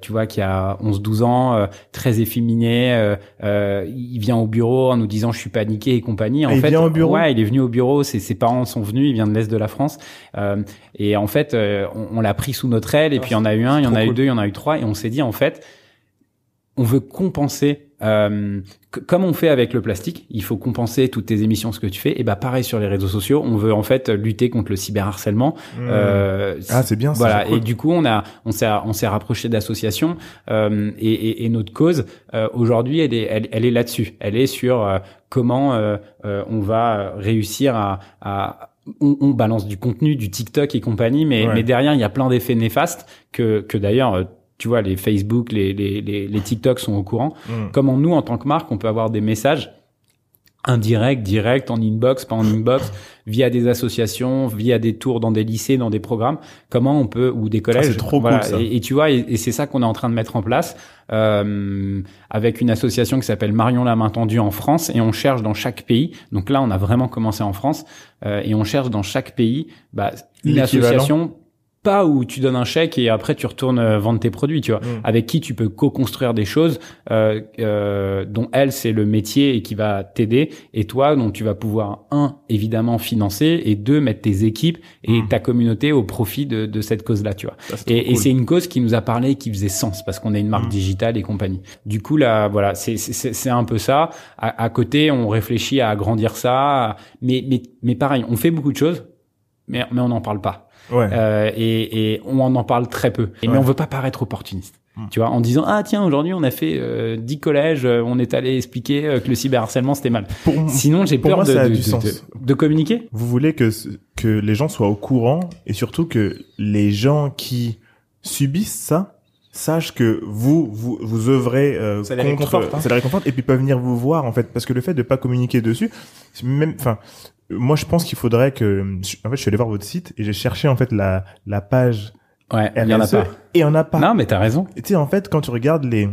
tu vois, qui a 11-12 ans, très efféminé. il vient au bureau en nous disant je suis paniqué et compagnie. En fait, il vient au bureau? Ouais, il est venu au bureau. Ses, ses parents sont venus. Il vient de l'est de la France. et en fait, on, on l'a pris sous notre aile. Et puis il y en a eu un, il y en a eu deux, il y en a eu trois. Et on s'est dit en fait, on veut compenser euh, comme on fait avec le plastique, il faut compenser toutes tes émissions, ce que tu fais. Et bah pareil sur les réseaux sociaux, on veut en fait lutter contre le cyberharcèlement. Mmh. Euh, ah c'est bien. Voilà. Et du coup, on a, on s'est, on s'est rapproché d'associations euh, et, et, et, notre cause euh, aujourd'hui, elle est, elle, elle est là-dessus. Elle est sur euh, comment euh, on va réussir à, à on, on, balance du contenu, du TikTok et compagnie, mais, mais derrière il y a plein d'effets néfastes que, que d'ailleurs tu vois, les Facebook, les, les, les, les TikTok sont au courant. Mm. Comment nous, en tant que marque, on peut avoir des messages indirect, direct, en inbox, pas en inbox, via des associations, via des tours dans des lycées, dans des programmes. Comment on peut ou des Ah, collèges. c'est trop voilà. cool, ça. Et, et tu vois, et, et c'est ça qu'on est en train de mettre en place euh, avec une association qui s'appelle Marion la main tendue en France, et on cherche dans chaque pays. Donc là, on a vraiment commencé en France, euh, et on cherche dans chaque pays bah, une association. Pas où tu donnes un chèque et après tu retournes euh, vendre tes produits, tu vois. Mm. Avec qui tu peux co-construire des choses euh, euh, dont elle c'est le métier et qui va t'aider et toi dont tu vas pouvoir un évidemment financer et deux mettre tes équipes et Mm. ta communauté au profit de, de cette cause là tu vois Ça, et, c'est une cause qui nous a parlé et qui faisait sens parce qu'on est une marque Mm. digitale et compagnie du coup là voilà c'est c'est c'est un peu ça à, à côté on réfléchit à agrandir ça mais mais mais pareil on fait beaucoup de choses mais mais on n'en parle pas Ouais. euh, et, et on en parle très peu. Et, Mais on veut pas paraître opportuniste. Mm. Tu vois, en disant ah tiens aujourd'hui on a fait euh, 10 collèges, euh, on est allé expliquer euh, que le cyberharcèlement c'était mal. Pour, Sinon j'ai peur moi, de, ça a de, du de- sens. de- de communiquer. vous voulez que que les gens soient au courant et surtout que les gens qui subissent ça sachent que vous vous vous œuvrez euh, Ça les contre réconforte, hein. ça les réconforte et puis peuvent venir vous voir en fait parce que le fait de pas communiquer dessus c'est même enfin moi je pense qu'il faudrait que en fait je suis allé voir votre site et j'ai cherché en fait la la page Ouais, il y en a RSE, pas. et il y en a pas Non mais t'as raison. tu sais, en fait, quand tu regardes les,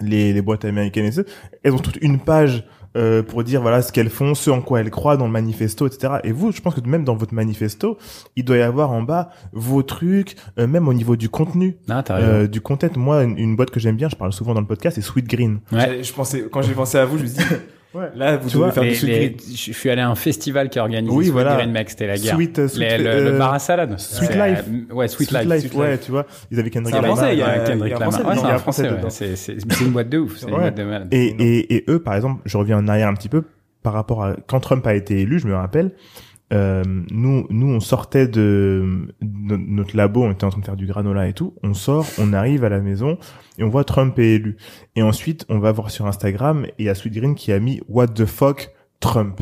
les, les boîtes américaines et ce, elles ont toute une page euh, pour dire voilà ce qu'elles font, ce en quoi elles croient dans le manifesto, etc. Et vous, je pense que même dans votre manifesto, il doit y avoir en bas vos trucs, euh, même au niveau du contenu, Non, t'as raison. euh, du content. Moi, une, une boîte que j'aime bien, je parle souvent dans le podcast, c'est Sweet Green. Ouais. Je pensais, quand j'ai pensé à vous, je me suis dit, Ouais. là, vous Tu devez vois, faire Les- du sweet les- green. je suis allé à un festival qui a organisé Oui, Sweet voilà. Green Mac, c'était la guerre. Sweet, euh, sweet, Les- le, euh, le bar à salade. Sweet C'est, Life. euh, Ouais, Sweet, Sweet Life. Ouais, tu vois, ils avaient Kendrick C'est un Lamar. Français, il y a- Kendrick un Lamar. Français Ouais, c'est un Français. C'est c'est- une boîte de ouf. C'est une boîte de malade. Et, et, et eux, par exemple, je reviens en arrière un petit peu par rapport à quand Trump a été élu, je me rappelle, euh, nous, nous, on sortait de, notre labo, on était en train de faire du granola et tout. On sort, on arrive à la maison et on voit Trump est élu. Et ensuite, on va voir sur Instagram et il y a Sweet Green qui a mis What the fuck Trump.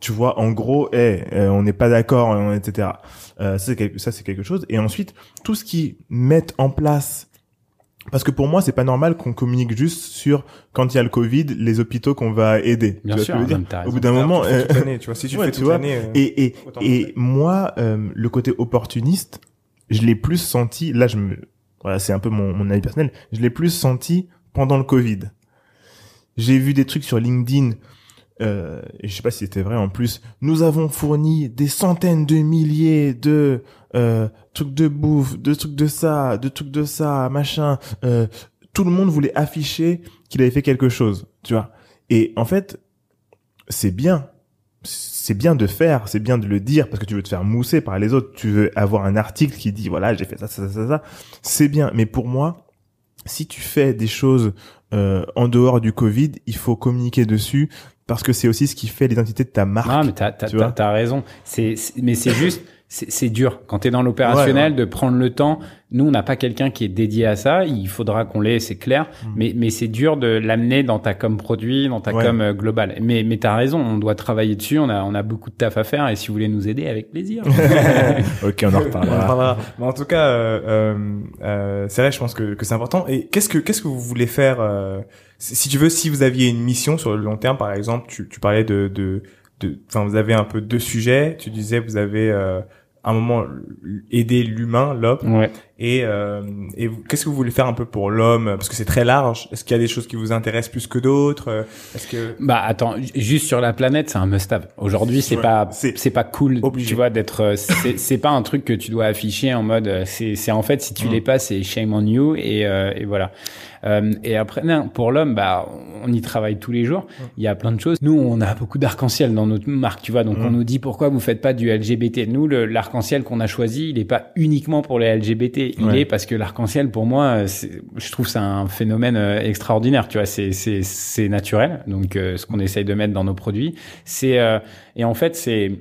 Tu vois, en gros, eh, euh, on n'est pas d'accord, etc. Euh, ça, c'est quelque- chose. Et ensuite, tout ce qui mettent en place parce que pour moi, c'est pas normal qu'on communique juste sur quand il y a le Covid, les hôpitaux qu'on va aider. Bien tu sûr, dire Au bout d'un moment, euh, tu vois, si tu ouais, fais tu toute vois, euh, et et et moi, euh, le côté opportuniste, je l'ai plus senti. Là, je me, voilà, c'est un peu mon, mon avis personnel. Je l'ai plus senti pendant le Covid. J'ai vu des trucs sur LinkedIn. Euh, et je sais pas si c'était vrai en plus. Nous avons fourni des centaines de milliers de euh, trucs de bouffe, de trucs de ça, de trucs de ça, machin. Euh, tout le monde voulait afficher qu'il avait fait quelque chose, tu vois. Et en fait, c'est bien. C'est bien de faire, c'est bien de le dire parce que tu veux te faire mousser par les autres. Tu veux avoir un article qui dit voilà j'ai fait ça ça ça ça. C'est bien, mais pour moi, si tu fais des choses euh, en dehors du Covid, il faut communiquer dessus parce que c'est aussi ce qui fait l'identité de ta marque. Non, mais t'as, t'as, t'as, t'as raison. C'est, c'est- mais c'est juste, c'est, c'est dur. Quand t'es dans l'opérationnel, de prendre le temps. Nous, on n'a pas quelqu'un qui est dédié à ça. Il faudra qu'on l'ait, c'est clair. Mais, mais c'est dur de l'amener dans ta com produit, dans ta. Ouais. com euh, globale. Mais, mais t'as raison. On doit travailler dessus. On a, on a beaucoup de taf à faire. Et si vous voulez nous aider, avec plaisir. ok, on en On en reparlera. parlera. Mais en tout cas, euh, euh, euh, c'est vrai, je pense que, que c'est important. Et qu'est-ce que qu'est-ce que vous voulez faire euh, si tu veux, si vous aviez une mission sur le long terme, par exemple, tu, parlais de de enfin, vous avez un peu deux sujets. Tu disais, vous avez euh, un moment aider l'humain, l'homme. Et euh, et qu'est-ce que vous voulez faire un peu pour l'homme? Parce que c'est très large. Est-ce qu'il y a des choses qui vous intéressent plus que d'autres? Est-ce que Bah attends, ju- juste sur la planète, c'est un must-have. Aujourd'hui, c'est Ouais, pas c'est pas cool, obligé. tu vois, d'être. euh, C'est pas un truc que tu dois afficher en mode. euh, C'est c'est en fait si tu Mm. l'es pas, c'est shame on you et euh, et voilà. Euh, et après, non, pour l'homme, bah on y travaille tous les jours. Il y a plein de choses. Nous, on a beaucoup d'arc-en-ciel dans notre marque, tu vois. Donc Mm. on nous dit pourquoi vous faites pas du LGBT. Nous, l'arc-en-ciel qu'on a choisi, il est pas uniquement pour les LGBT. Il Ouais. est parce que l'arc-en-ciel, pour moi, euh, je trouve c'est un phénomène euh, extraordinaire. Tu vois, c'est c'est c'est naturel. Donc, euh, ce qu'on essaye de mettre dans nos produits, c'est euh, et en fait, c'est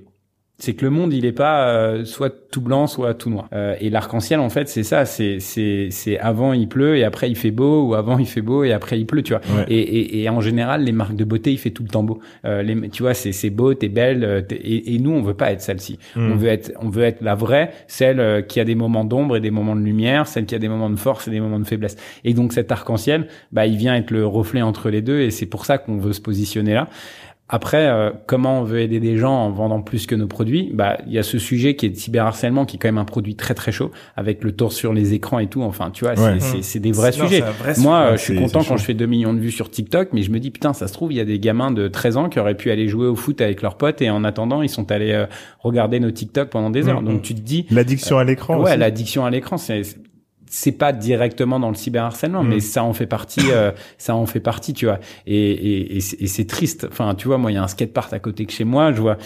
c'est que le monde il est pas euh, soit tout blanc soit tout noir. Euh, et l'arc-en-ciel en fait c'est ça c'est c'est c'est avant il pleut et après il fait beau ou avant il fait beau et après il pleut tu vois. Et, et, et en général les marques de beauté il fait tout le temps beau. Euh, les tu vois c'est c'est beau t'es belle euh, et, et nous on veut pas être celle-ci. Mm. on veut être on veut être la vraie celle euh, qui a des moments d'ombre et des moments de lumière celle qui a des moments de force et des moments de faiblesse. Et donc cet arc-en-ciel bah il vient être le reflet entre les deux et c'est pour ça qu'on veut se positionner là après, euh, comment on veut aider des gens en vendant plus que nos produits? Bah, il y a ce sujet qui est de cyberharcèlement, qui est quand même un produit très très chaud, avec le tour sur les écrans et tout. Enfin, tu vois, Ouais. c'est- c'est c'est des vrais Non, sujets. vrai Moi, sujet. euh, je suis content quand je fais 2 millions de vues sur TikTok, mais je me dis putain, ça se trouve, il y a des gamins de 13 ans qui auraient pu aller jouer au foot avec leurs potes et en attendant, ils sont allés euh, regarder nos TikTok pendant des heures. Mhm. Donc tu te dis, L'addiction à l'écran. ouais, aussi. l'addiction à l'écran, c'est c'est pas directement dans le cyberharcèlement, Mm. mais ça en fait partie, euh, ça en fait partie, tu vois. Et, et, et c'est triste. Enfin, tu vois, moi, il y a un skatepark à côté de chez moi. Je vois,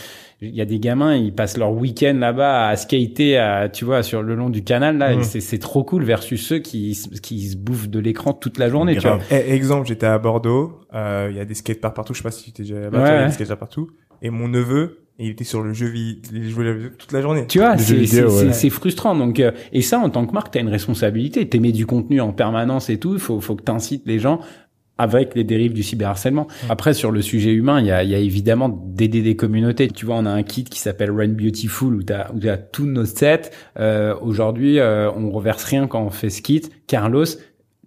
il y a des gamins, ils passent leur week-end là-bas à skater, à, tu vois, sur le long du canal là. Mm. C'est trop cool versus ceux qui qui se bouffent de l'écran toute la journée, tu vois. Eh, exemple, j'étais à Bordeaux, euh, il y a des skateparks partout, je sais pas si tu t'es déjà là-bas, Ouais, il y a des skateparks partout. Et mon neveu, il était sur le jeu vidéo, il jouait la- toute la journée. Tu vois, c'est ouais. frustrant. Donc, euh, et ça, en tant que marque, t'as une responsabilité. T'émets du contenu en permanence et tout. Il faut, faut que t'incites les gens avec les dérives du cyberharcèlement. Après, sur le sujet humain, il y a, il y a évidemment d'aider des communautés. Tu vois, on a un kit qui s'appelle Run Beautiful où t'as, où t'as tous nos sets. Euh, aujourd'hui, euh, on reverse rien quand on fait ce kit. Carlos,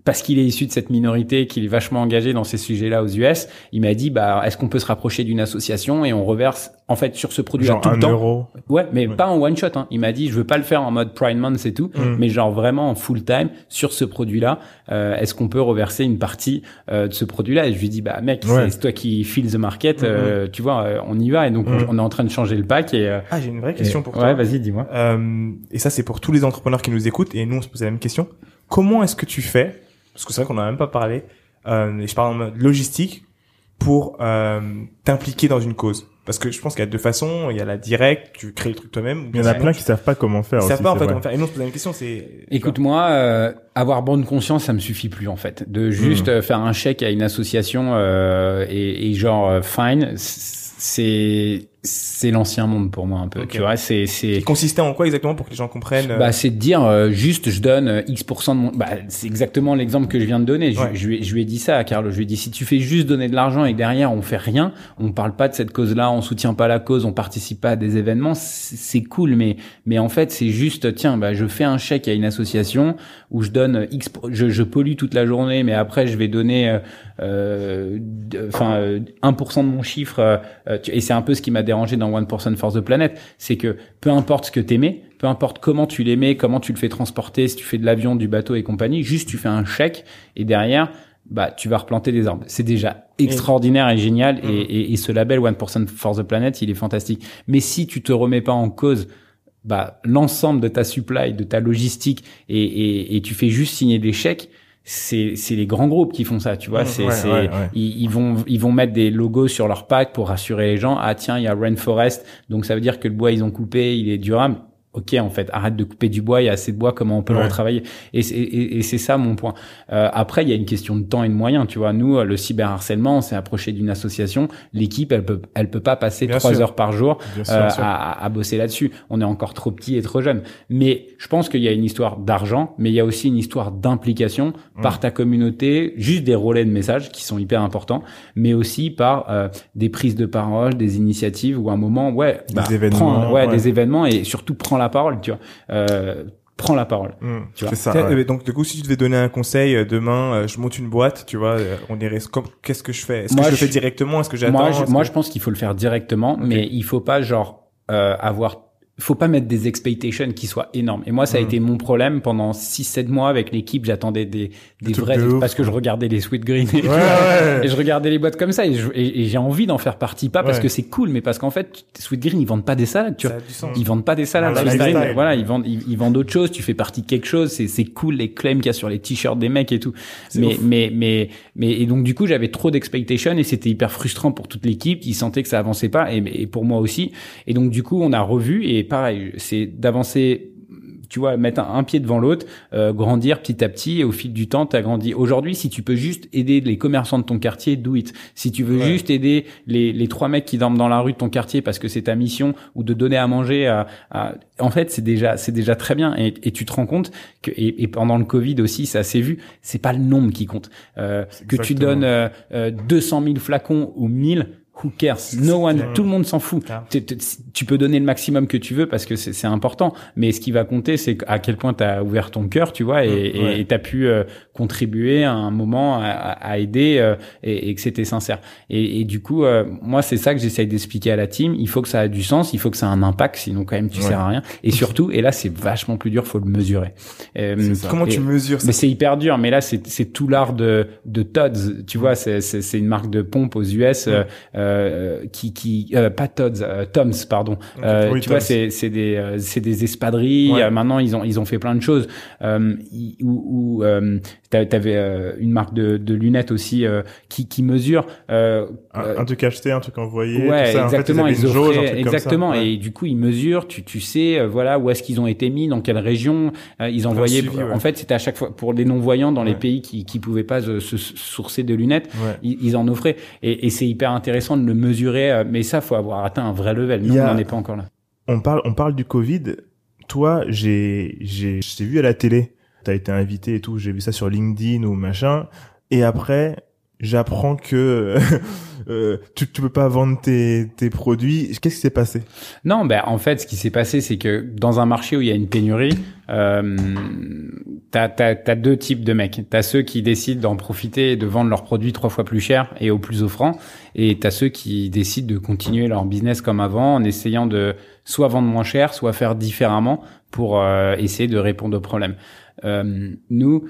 parce qu'il est issu de cette minorité, qu'il est vachement engagé dans ces sujets-là aux US, il m'a dit, bah, est-ce qu'on peut se rapprocher d'une association et on reverse, en fait, sur ce produit-là Genre tout un le temps? euro. Ouais, mais Ouais. pas en one shot. Hein. Il m'a dit, je veux pas le faire en mode Prime Month, c'est tout, Mm. mais genre vraiment en full time sur ce produit-là. Euh, Est-ce qu'on peut reverser une partie euh, de ce produit-là? Et je lui dis, bah mec, Ouais. c'est toi qui feel the market, euh, tu vois, euh, on y va. Et donc Mm. on est en train de changer le pack. Et, euh, Ah, j'ai une vraie question et- pour ouais, toi. vas-y, dis-moi. Euh, et ça, c'est pour tous les entrepreneurs qui nous écoutent. Et nous, on se posait la même question. Comment est-ce que tu fais Parce que c'est vrai qu'on en a même pas parlé. Euh, et je parle en mode logistique pour euh, t'impliquer dans une cause. Parce que je pense qu'il y a deux façons. Il y a la directe, tu crées le truc toi-même. Il y en a plein qui savent pas comment faire Ils aussi. savent pas en fait vrai. comment faire. Et nous, on se la même question. C'est Écoute-moi, euh, avoir bonne conscience, ça me suffit plus en fait. De juste Mm. euh, faire un chèque à une association euh, et, et genre euh, fine, c'est c'est l'ancien monde pour moi un peu. Tu vois, c'est c'est consistait en quoi exactement pour que les gens comprennent euh, Bah, c'est de dire euh, juste je donne euh, X% de mon bah c'est exactement l'exemple que je viens de donner. Je, Ouais. je, lui ai- je lui ai dit ça à Carlo, je lui ai dit si tu fais juste donner de l'argent et que derrière on fait rien, on parle pas de cette cause-là, on soutient pas la cause, on participe pas à des événements, c'est cool mais mais en fait, c'est juste tiens, bah je fais un chèque à une association où je donne X je, je pollue toute la journée mais après je vais donner euh, euh, enfin euh, 1% de mon chiffre tu- et c'est un peu ce qui m'a dérangé dans 1% for the Planet, c'est que peu importe ce que t'aimais, peu importe comment tu l'aimais, comment tu le fais transporter, si tu fais de l'avion, du bateau et compagnie, juste tu fais un chèque et derrière bah tu vas replanter des arbres. C'est déjà extraordinaire et génial et, et, et ce label 1% for the Planet, il est fantastique. Mais si tu te remets pas en cause bah, l'ensemble de ta supply, de ta logistique, et tu fais juste signer des chèques, c'est c'est les grands groupes qui font ça, tu vois. Mmh, c'est ouais, c'est ouais, ouais. Ils, ils vont ils vont mettre des logos sur leur pack pour rassurer les gens. Ah tiens, il y a Rainforest, donc ça veut dire que le bois ils ont coupé, il est durable. Ok, en fait, arrête de couper du bois, il y a assez de bois, comment on peut le retravailler Et c'est et, et c'est ça mon point. Euh, après, il y a une question de temps et de moyens, tu vois. Nous, euh, le cyberharcèlement, on s'est approché d'une association. L'équipe, elle peut, elle peut pas passer trois heures par jour Bien sûr, euh, bien sûr. à, à bosser là-dessus. On est encore trop petit et trop jeune. Mais je pense qu'il y a une histoire d'argent, mais il y a aussi une histoire d'implication Mm. par ta communauté, juste des relais de messages qui sont hyper importants, mais aussi par euh, des prises de parole, des initiatives ou un moment, ouais, bah, Des événements, prends- ouais, ouais. des événements et surtout prends la parole, tu vois. Euh, prends la parole. Mm, tu vois. Ça. Ouais. euh, donc du coup, si tu devais donner un conseil euh, demain, euh, je monte une boîte, tu vois, euh, on irait comme qu'est-ce que je fais? Est-ce que Moi, je le fais directement? Est-ce que j'attends? Moi, je, moi, que- je pense qu'il faut le faire directement, mais il faut pas genre euh, avoir faut pas mettre des expectations qui soient énormes. Et moi, ça a Mm. été mon problème pendant 6-7 mois avec l'équipe. J'attendais des, des vrais, de parce que je regardais les Sweet Green et, Ouais, ouais. et je regardais les boîtes comme ça et, j'ai envie d'en faire partie. Pas parce que c'est cool, mais parce qu'en fait, Sweet Green, ils vendent pas des salades, tu vois. Ils vendent pas des salades. Green, voilà, ils vendent, ils, ils vendent autre chose. Tu fais partie de quelque chose. C'est, c'est cool les claims qu'il y a sur les t-shirts des mecs et tout. Mais, ouf. mais, mais, mais, et donc du coup, j'avais trop d'expectations et c'était hyper frustrant pour toute l'équipe. Ils sentaient que ça avançait pas et, et pour moi aussi. Et donc du coup, on a revu et pareil, c'est d'avancer tu vois, mettre un, pied devant l'autre, euh, grandir petit à petit et au fil du temps, tu as grandi. Aujourd'hui, si tu peux juste aider les commerçants de ton quartier, do it. Si tu veux juste aider les, les trois mecs qui dorment dans la rue de ton quartier parce que c'est ta mission ou de donner à manger à, à... en fait, c'est déjà c'est déjà très bien et, et, tu te rends compte que et, et pendant le Covid aussi, ça s'est vu, c'est pas le nombre qui compte. Euh, que tu donnes euh, 200 000 flacons ou 1000 who cares? No one, tout le monde s'en fout. Tu, peux donner le maximum que tu veux parce que c'est important, mais ce qui va compter, c'est à quel point tu as ouvert ton cœur, tu vois, et tu as pu euh, contribuer à un moment à, aider euh, et, que c'était sincère. Et, du coup, euh, moi, c'est ça que j'essaye d'expliquer à la team. Il faut que ça ait du sens, il faut que ça ait un impact, sinon quand même tu sers à rien. Et surtout, et là, c'est vachement plus dur, faut le mesurer. Comment tu mesures ça? Mais c'est hyper dur. Mais là, c'est tout l'art de de Todds. Tu vois, c'est une marque de pompe aux US. Euh, qui qui euh, pas Todd's, euh, Tom's pardon. tu vois, c'est c'est des c'est des espadrilles. maintenant, ils ont ils ont fait plein de choses. où, où t'avais une marque de, de lunettes aussi qui qui mesure un, un, truc acheté, un truc envoyé. Ouais, tout ça. exactement. En fait, ils, offraient, exactement. Et du coup, ils mesurent. Tu tu sais voilà où est-ce qu'ils ont été mis, dans quelle région. ils envoyaient. En fait, c'était à chaque fois pour les non voyants dans les pays qui qui pouvaient pas se, sourcer de lunettes, ils, ils, en offraient. Et, et c'est hyper intéressant de le mesurer, euh, mais ça, faut avoir atteint un vrai level. Nous, on n'en est pas encore là. On parle, on parle du Covid. Toi, j'ai, j'ai, je t'ai vu à la télé. T'as été invité et tout. J'ai vu ça sur LinkedIn ou machin. Et après, j'apprends que euh, tu, tu peux pas vendre tes, tes produits. Qu'est-ce qui s'est passé? Non, ben en fait, ce qui s'est passé, c'est que dans un marché où il y a une pénurie, euh, t'as as, deux types de mecs. T'as ceux qui décident d'en profiter et de vendre leurs produits trois fois plus cher et au plus offrant, et t'as ceux qui décident de continuer leur business comme avant en essayant de soit vendre moins cher, soit faire différemment pour euh, essayer de répondre aux problèmes. Euh, nous,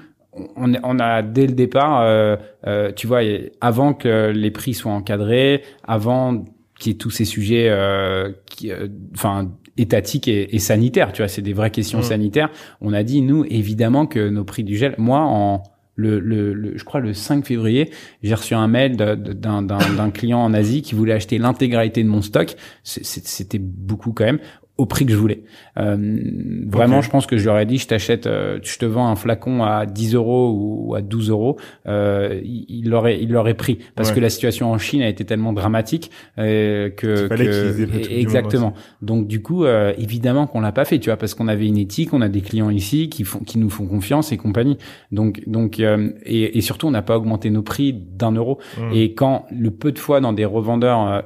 on, on, a dès le départ, euh, euh, tu vois, avant que les prix soient encadrés, avant qu'il y ait tous ces sujets, euh, qui, euh, enfin étatiques et, et, sanitaires, tu vois, c'est des vraies questions mmh. sanitaires. On a dit nous évidemment que nos prix du gel, moi en le, le, je crois le 5 février, j'ai reçu un mail d'un client en Asie qui voulait acheter l'intégralité de mon stock. C'était beaucoup quand même au prix que je voulais. Euh, vraiment, je pense que je leur ai dit, je t'achète, euh, je te vends un flacon à 10 euros ou, à 12 euros. Euh, il l'aurait, il l'aurait pris parce que la situation en Chine a été tellement dramatique euh, que, que exactement. Donc du coup, euh, évidemment qu'on l'a pas fait, tu vois, parce qu'on avait une éthique, on a des clients ici qui font, qui nous font confiance et compagnie. Donc donc euh, et, et, surtout, on n'a pas augmenté nos prix d'un euro. Mmh. Et quand le peu de fois dans des revendeurs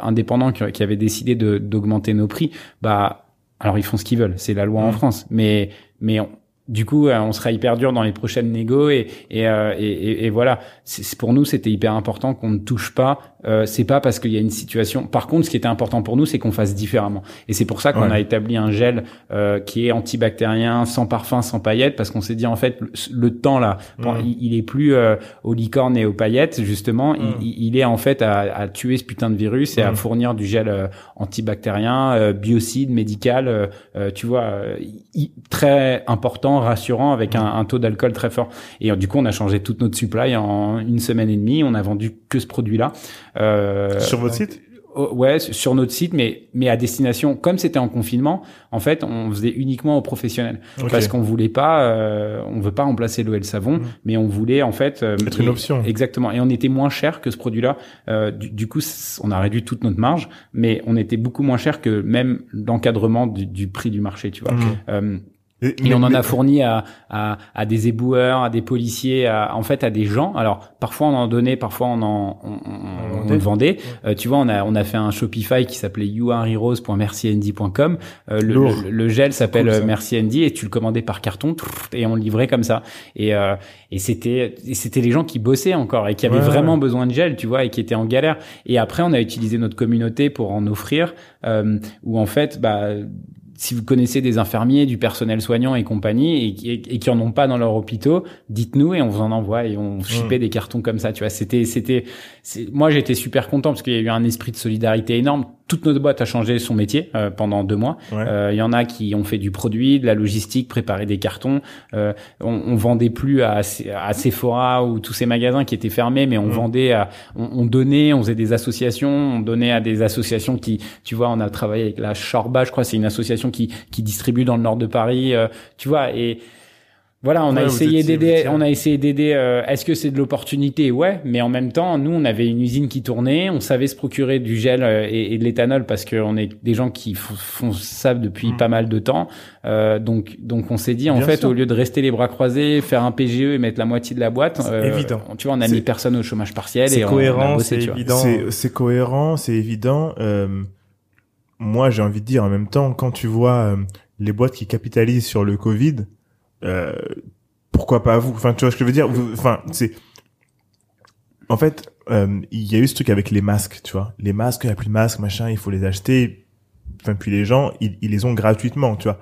indépendants qui, qui, avaient décidé d'augmenter nos prix, bah, bah, alors ils font ce qu'ils veulent, c'est la loi en mmh. France, mais mais du coup, euh, on sera hyper dur dans les prochaines négos et et, euh, et, et, voilà. C'est, pour nous, c'était hyper important qu'on ne touche pas. Euh, c'est pas parce qu'il y a une situation. Par contre, ce qui était important pour nous, c'est qu'on fasse différemment. Et c'est pour ça qu'on a établi un gel euh, qui est antibactérien, sans parfum, sans paillettes, parce qu'on s'est dit en fait le, temps là, il, est plus euh, aux licornes et aux paillettes justement. Il, il, est en fait à, à, tuer ce putain de virus et à fournir du gel euh, antibactérien, biocide, médical. tu vois, très important rassurant avec un, un taux d'alcool très fort. Et euh, du coup, on a changé toute notre supply en une semaine et demie. On a vendu que ce produit-là. Euh, Sur votre site oh, ouais, sur notre site, mais mais à destination. Comme c'était en confinement, en fait, on faisait uniquement aux professionnels parce qu'on voulait pas, euh, on veut pas remplacer l'eau et le savon, mmh. mais on voulait en fait euh, mettre une option. Exactement. Et on était moins cher que ce produit-là. Euh, du, du, coup, on a réduit toute notre marge, mais on était beaucoup moins cher que même l'encadrement du, du, prix du marché, tu vois. Mmh. Euh, et, on en a fourni à, à, à, des éboueurs, à des policiers, à, en fait à des gens. Alors parfois on en donnait, parfois on en on, on, on vendait. Euh, tu vois, on a on a fait un Shopify qui s'appelait youareheroes.mercyandy.com. Euh, le, le, gel s'appelle cool, Merci Andy et tu le commandais par carton et on le livrait comme ça. Et euh, et c'était c'était les gens qui bossaient encore et qui avaient vraiment besoin de gel, tu vois, et qui étaient en galère. Et après on a utilisé notre communauté pour en offrir, euh, où en fait bah si vous connaissez des infirmiers, du personnel soignant et compagnie, et, et, qui en ont pas dans leurs hôpitaux, dites-nous et on vous en envoie et on chipait des cartons comme ça. Tu vois, c'était, c'était, moi j'étais super content parce qu'il y a eu un esprit de solidarité énorme toute notre boîte a changé son métier euh, pendant deux mois. Il Ouais. y en a qui ont fait du produit, de la logistique, préparer des cartons. Euh, on, on vendait plus à, à Sephora ou tous ces magasins qui étaient fermés, mais on vendait, à, on, on donnait, on faisait des associations, on donnait à des associations qui, tu vois, on a travaillé avec la Chorba, je crois, c'est une association qui qui distribue dans le nord de Paris, euh, tu vois, et voilà, on a Ouais, essayé d'aider, on a essayé d'aider. euh, Est-ce que c'est de l'opportunité? Ouais, mais en même temps, nous, on avait une usine qui tournait, on savait se procurer du gel euh, et, et de l'éthanol parce qu'on est des gens qui font ça depuis Mm. pas mal de temps. Euh, donc, donc, on s'est dit, en Bien fait, sûr. au lieu de rester les bras croisés, faire un PGE et mettre la moitié de la boîte, euh, évident. on- tu vois, on a mis personne au chômage partiel C'est et on- on, a cohérent, c'est évident. C'est c'est cohérent, c'est évident. Euh, moi, j'ai envie de dire en même temps, quand tu vois euh, les boîtes qui capitalisent sur le Covid, euh, pourquoi pas vous? Enfin, tu vois ce que je veux dire? Enfin, c'est en fait, euh, il y a eu ce truc avec les masques, tu vois. Les masques, il n'y a plus de masques, machin, il faut les acheter. Enfin, puis les gens, ils, ils les ont gratuitement, tu vois.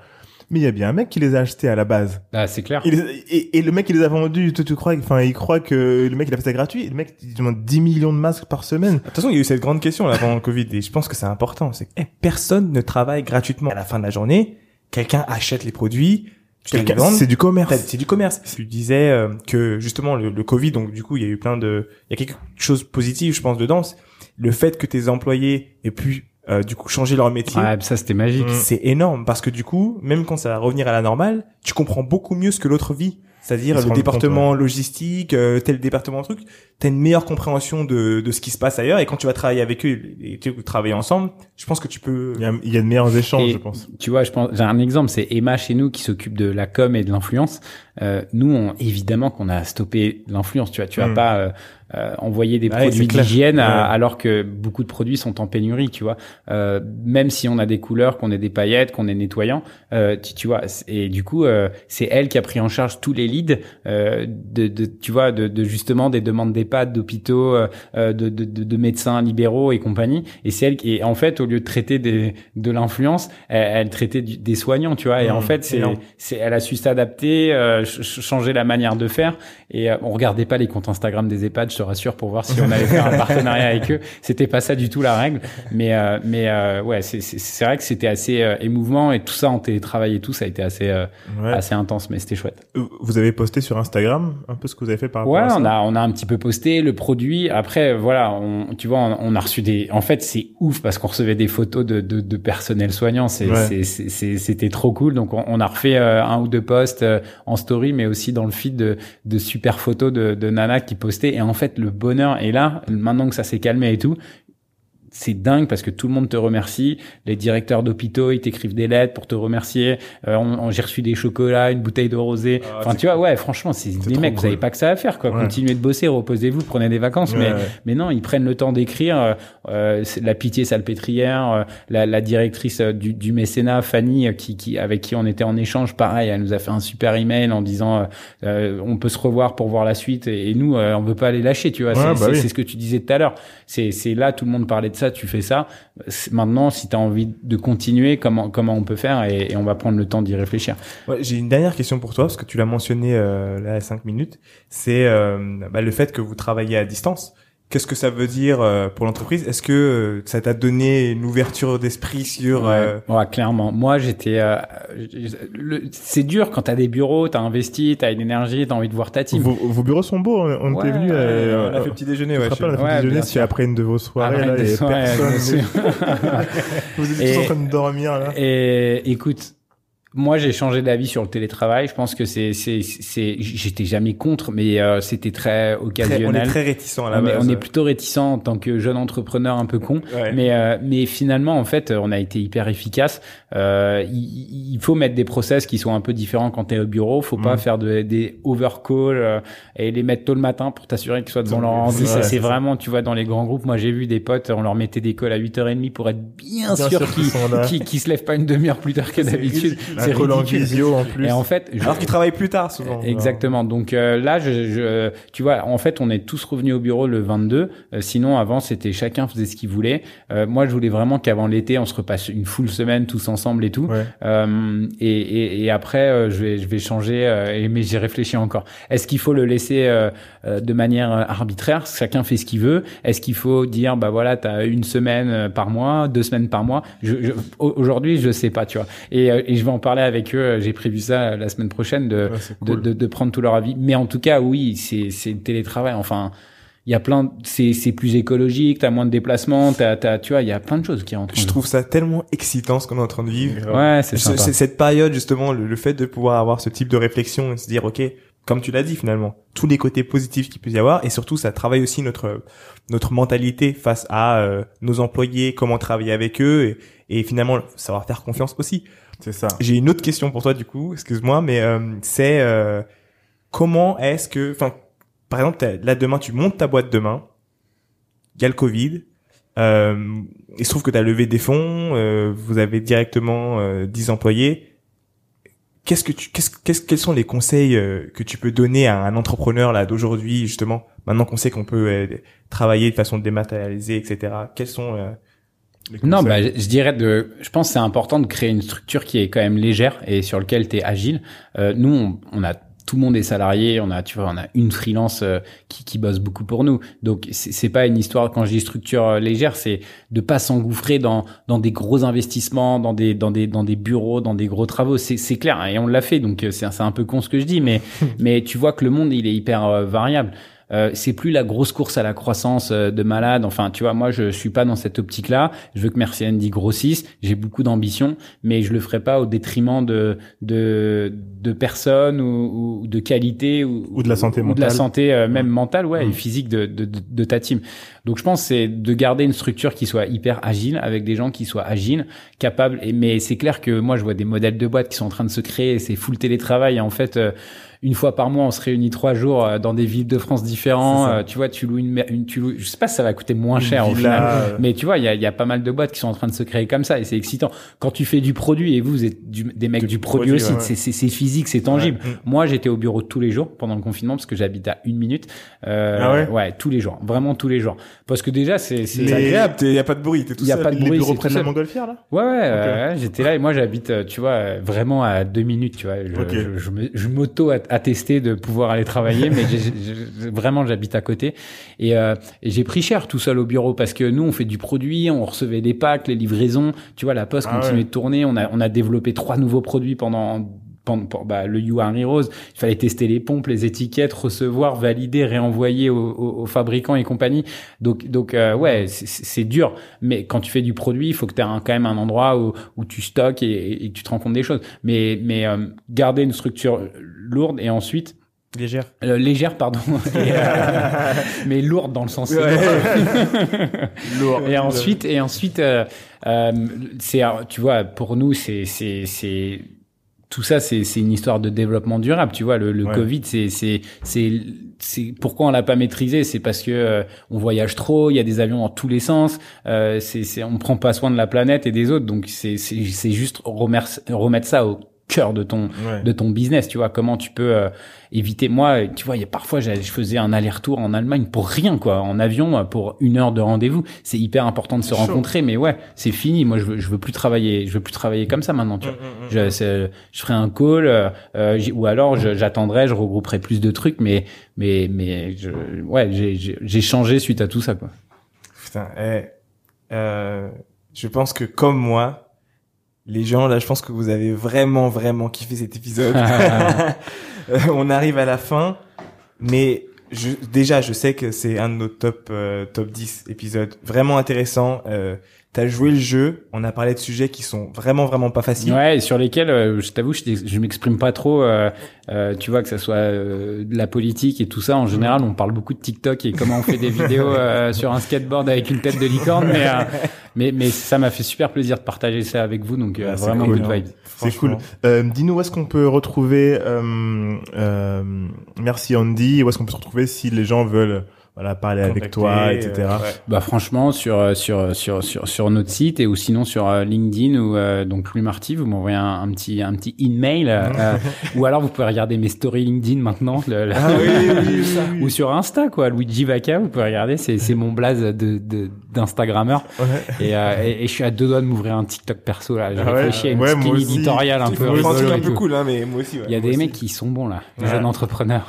Mais il y a bien un mec qui les a achetés à la base. Ah, c'est clair. Il les- et, et le mec, il les a vendus, tu, tu crois, enfin, il croit que le mec, il a fait ça gratuit. Le mec, il demande 10 millions de masques par semaine. De toute façon, il y a eu cette grande question là pendant le Covid et je pense que c'est important. C'est que eh, personne ne travaille gratuitement. À la fin de la journée, quelqu'un achète les produits, C'est du commerce. C'est du commerce. Tu disais euh, que justement le, le Covid, donc du coup, il y a eu plein de, il y a quelque chose de positif, je pense, dedans. Le fait que tes employés aient pu euh, du coup changer leur métier, Ouais, ça c'était magique. Mm. c'est énorme parce que du coup, même quand ça va revenir à la normale, tu comprends beaucoup mieux ce que l'autre vit. C'est-à-dire le département logistique, euh, tel département truc, t'as une meilleure compréhension de, de ce qui se passe ailleurs et quand tu vas travailler avec eux et tu travailler ensemble, je pense que tu peux. Il y a, il y a de meilleurs échanges, Et je pense. Tu vois, je pense, j'ai un exemple, c'est Emma chez nous qui s'occupe de la com et de l'influence. Euh, nous, on, évidemment qu'on a stoppé l'influence. Tu vois, tu vas Mm. pas euh, euh, envoyer des Ouais, produits d'hygiène à- Ouais. alors que beaucoup de produits sont en pénurie. Tu vois, euh, même si on a des couleurs, qu'on ait des paillettes, qu'on est nettoyant, euh, tu, tu vois. Et du coup, euh, c'est elle qui a pris en charge tous les leads euh, de, de, tu vois, de, de justement des demandes d'EHPAD, d'hôpitaux, de, de, de, de médecins libéraux et compagnie. Et c'est elle qui, et en fait, au lieu de traiter des, de l'influence, elle, elle traitait du- des soignants, tu vois. Et Mmh, en fait, c'est, elle a su s'adapter, euh, ch- ch- changer la manière de faire. Et euh, on regardait pas les comptes Instagram des EHPAD, je te rassure, pour voir si on allait faire un partenariat avec eux. C'était pas ça du tout la règle. Mais, euh, mais euh, ouais, c'est, vrai que c'était assez émouvant et tout ça en télétravail et tout, ça a été assez, Ouais. assez intense, mais c'était chouette. Vous avez posté sur Instagram un peu ce que vous avez fait par rapport Ouais, à ça on a on a un petit peu posté le produit. Après, voilà, on, tu vois, on, on a reçu des. En fait, c'est ouf parce qu'on recevait des photos de de, de personnel soignant. Ouais. c'était trop cool. Donc on, on a refait euh, un ou deux posts euh, en story, mais aussi dans le feed de de super photos de de Nana qui postaient. Et en fait, le bonheur est là. Maintenant que ça s'est calmé et tout. C'est dingue parce que tout le monde te remercie. Les directeurs d'hôpitaux, ils t'écrivent des lettres pour te remercier. Euh, on, on- j'ai reçu des chocolats, une bouteille de rosé. Ah, enfin, tu vois, ouais, franchement, c'est trop mecs, vous avez pas que ça à faire, quoi. Ouais. Continuez de bosser, reposez-vous, prenez des vacances. Ouais, mais, ouais. mais non, ils prennent le temps d'écrire. euh, euh, la pitié salpêtrière, euh, la, la directrice euh, du, du mécénat, Fanny, euh, qui, qui, avec qui on était en échange, pareil, elle nous a fait un super email en disant, on peut se revoir pour voir la suite. Et, et nous, euh, on veut pas les lâcher, tu vois. C'est bah oui. ce que tu disais tout à l'heure. C'est, c'est là, tout le monde parlait de ça, tu fais ça. Maintenant, si tu as envie de continuer, comment, comment on peut faire et, on va prendre le temps d'y réfléchir. J'ai une dernière question pour toi parce que tu l'as mentionné euh, là à cinq minutes. C'est euh, bah, le fait que vous travaillez à distance. Qu'est-ce que ça veut dire euh, pour l'entreprise? Est-ce que euh, ça t'a donné une ouverture d'esprit sur euh, Ouais, ouais, clairement. Moi, j'étais. euh, le- c'est dur quand t'as des bureaux, t'as investi, t'as une énergie, t'as envie de voir ta team. Vos, vos bureaux sont beaux. On, on Ouais, était venu. euh, on a fait petit déjeuner ouais, rappelles, on a fait Ouais, petit déjeuner, sûr. après une de vos soirées. Là, de et soirée, personne. Vous Et- tous en train de dormir là. Et écoute, moi, j'ai changé d'avis sur le télétravail. Je pense que c'est, c'est, c'est, j'étais jamais contre, mais euh, c'était très très- on est occasionnel. très réticent à la on, est, base. on est plutôt réticent en tant que jeune entrepreneur un peu con. Ouais. Mais, euh, mais finalement, en fait, on a été hyper efficace. Euh, il, il faut mettre des process qui sont un peu différents quand tu es au bureau. Faut pas Mhm. faire de, des overcalls euh, et les mettre tôt le matin pour t'assurer qu'ils soient devant leur ordi. Ouais, Ça, c'est vraiment, tu vois, dans les grands groupes. Moi, j'ai vu des potes, on leur mettait des calls à 8h30 pour être bien, Bien sûr sûr qu'ils qui se lèvent pas une demi-heure plus tard que d'habitude. C'est en ridicule. visio en plus. Et en fait, je- Alors qu'ils travaillent plus tard souvent. Exactement. Donc euh, là, je, je, tu vois, en fait, on est tous revenus au bureau le 22. Euh, sinon, avant, c'était chacun faisait ce qu'il voulait. Euh, moi, je voulais vraiment qu'avant l'été, on se repasse une full semaine tous ensemble ensemble et tout. Ouais. Euh, et, et, et après, euh, je vais je vais changer. euh, mais j'y réfléchis encore. Est-ce qu'il faut le laisser euh, euh, de manière arbitraire? Chacun fait ce qu'il veut. Est-ce qu'il faut dire bah voilà, t'as une semaine par mois, deux semaines par mois? Je, je- au- Aujourd'hui, je sais pas, tu vois. Et, euh, et je vais en parler avec eux. J'ai prévu ça la semaine prochaine de Ouais, de, de, de prendre tout leur avis. Mais en tout cas, oui, c'est c'est le télétravail. Enfin, il y a plein, de- c'est c'est plus écologique. T'as moins de déplacements. T'as t'as tu vois, il y a plein de choses qui rentrent. en Je trouve ça tellement excitant ce qu'on est en train de vivre. Ouais, c'est Ce- sympa. cette période justement, le, le fait de pouvoir avoir ce type de réflexion et se dire ok, comme tu l'as dit finalement, tous les côtés positifs qu'il peut y avoir et surtout ça travaille aussi notre notre mentalité face à euh, nos employés, comment travailler avec eux et, et finalement savoir faire confiance aussi. C'est ça. J'ai une autre question pour toi du coup, excuse-moi, mais euh, c'est euh, comment est-ce que, enfin, par exemple, là demain tu montes ta boîte demain, il y a le Covid, euh, il se trouve que tu as levé des fonds, euh, vous avez directement euh, 10 employés. Qu'est-ce que tu, qu'est-ce, qu'est-ce, quels sont les conseils euh, que tu peux donner à un entrepreneur là d'aujourd'hui justement, maintenant qu'on sait qu'on peut euh, travailler de façon dématérialisée, etc. Quels sont euh, les Non, conseils? bah, je dirais de. Je pense que c'est important de créer une structure qui est quand même légère et sur lequel tu es agile. Euh, nous, on, on a tout le monde est salarié. On a, tu vois, on a une freelance euh, qui, qui bosse beaucoup pour nous. Donc c'est pas une histoire. Quand je dis structure euh, légère, c'est de pas s'engouffrer dans dans des gros investissements, dans des dans des dans des bureaux, dans des gros travaux. C'est c'est clair et on l'a fait. Donc euh, c'est c'est un peu con ce que je dis, mais mais tu vois que le monde il est hyper variable. Euh, c'est plus la grosse course à la croissance euh, de malade. Enfin, tu vois, moi, je suis pas dans cette optique-là. Je veux que Merci Andy grossisse. J'ai beaucoup d'ambition, mais je le ferai pas au détriment de de, de personnes ou, ou de qualité ou, Ou de la santé ou de la mentale. santé euh, même mentale, ouais, Mm. et physique de, de, de, ta team. Donc, je pense c'est de garder une structure qui soit hyper agile avec des gens qui soient agiles, capables. Et, mais c'est clair que moi, je vois des modèles de boîtes qui sont en train de se créer. C'est full télétravail. Et en fait. euh, une fois par mois, on se réunit trois jours euh, dans des villes de France différents. Euh, tu vois, tu loues une, une, tu loues, je sais pas si ça va coûter moins cher au final. euh, Mais tu vois, il y a, y a pas mal de boîtes qui sont en train de se créer comme ça et c'est excitant. Quand tu fais du produit et vous, vous êtes du- des mecs Du du, produit, produit, aussi, ouais, ouais. c'est- physique, c'est tangible. Ouais. Mm. Moi, j'étais au bureau tous les jours pendant le confinement parce que j'habite à une minute. Euh, Ah ouais? tous les jours, vraiment tous les jours. Parce que déjà, c'est c'est Les- agréable, il y a pas de bruit, t'es tout Il y a seul. pas de les bruit, bureaux de tout la montgolfière là? Ouais, ouais, euh, ouais, j'étais là et moi j'habite, euh, tu vois, euh, vraiment à deux minutes, tu vois. Je, je, je m'auto-attestais de pouvoir aller travailler, mais vraiment j'habite à côté. Et, euh, et j'ai pris cher tout seul au bureau parce que nous on fait du produit, on recevait des packs, les livraisons, tu vois, la poste Ah continuait ouais. de tourner, on a, on a développé trois nouveaux produits pendant pour- bah, le You Are Heroes, il fallait tester les pompes, les étiquettes, recevoir, valider, réenvoyer aux, aux- aux fabricants et compagnie. Donc, donc euh, ouais, c'est- dur. Mais quand tu fais du produit, il faut que tu aies quand même un endroit où, où tu stockes et, et que tu te rends compte des choses. Mais, mais euh, garder une structure lourde et ensuite Légère. euh, légère, pardon, et, euh, mais lourde dans le sens. Lourd. Et ensuite, et ensuite, euh, euh, c'est, tu vois, pour nous, c'est, c'est, c'est, tout ça, c'est, c'est une histoire de développement durable. Tu vois, le, le Ouais. Covid, c'est, c'est, c'est, c'est pourquoi on l'a pas maîtrisé, c'est parce que euh, on voyage trop, il y a des avions dans tous les sens, euh, c'est, c'est, on prend pas soin de la planète et des autres. Donc c'est, c'est, c'est juste remettre ça au cœur de ton, Ouais. de ton business, tu vois, comment tu peux euh, éviter? Moi, tu vois, il y a parfois, j'allais- je faisais un aller-retour en Allemagne pour rien, quoi, en avion, euh, pour une heure de rendez-vous. C'est hyper important de se chaud. rencontrer, mais ouais, c'est fini. Moi, je veux, je veux plus travailler, je veux plus travailler comme ça maintenant, tu vois. Je, c'est- je ferai un call, euh, euh, ou alors je- j'attendrai, je regrouperai plus de trucs, mais, mais, mais, je, ouais, j'ai- j'ai j'ai changé suite à tout ça, quoi. Putain, eh, euh, je pense que comme moi, les gens là, je pense que vous avez vraiment vraiment kiffé cet épisode. Euh, on arrive à la fin, mais je, déjà, je sais que c'est un de nos top euh, top 10 épisodes vraiment intéressant. Euh, T'as joué le jeu, on a parlé de sujets qui sont vraiment vraiment pas faciles. Ouais, et sur lesquels, euh, je t'avoue, je, je m'exprime pas trop. euh, euh, tu vois que ça soit euh, de la politique et tout ça. En général, on parle beaucoup de TikTok et comment on fait des vidéos euh, sur un skateboard avec une tête de licorne. Mais euh, mais, mais ça m'a fait super plaisir de partager ça avec vous. Donc euh, Ouais, c'est vraiment cool, good vibes. C'est cool. Euh, Dis-nous où est-ce qu'on peut retrouver. Euh, euh, merci Andy. Où est-ce qu'on peut se retrouver si les gens veulent voilà parler avec toi, etc. euh, ouais. Bah franchement sur euh, sur sur sur sur notre site et ou sinon sur euh, LinkedIn ou euh, donc Louis Marty, vous m'envoyez un, un petit un petit email euh, euh, ou alors vous pouvez regarder mes stories LinkedIn maintenant le- le- Ah oui, oui, oui, oui. ou sur Insta quoi Luigi Vaca vous pouvez regarder c'est c'est mon blaze de de d'Instagrammeur. Ouais. Et, euh, et, et je suis à deux doigts de m'ouvrir un TikTok perso là. J'ai Ah ouais réfléchi à une Ouais, éditoriale un Il peu rigolo un cool, hein, mais moi aussi. ouais. Il y a des aussi. mecs qui sont bons là, jeunes entrepreneurs.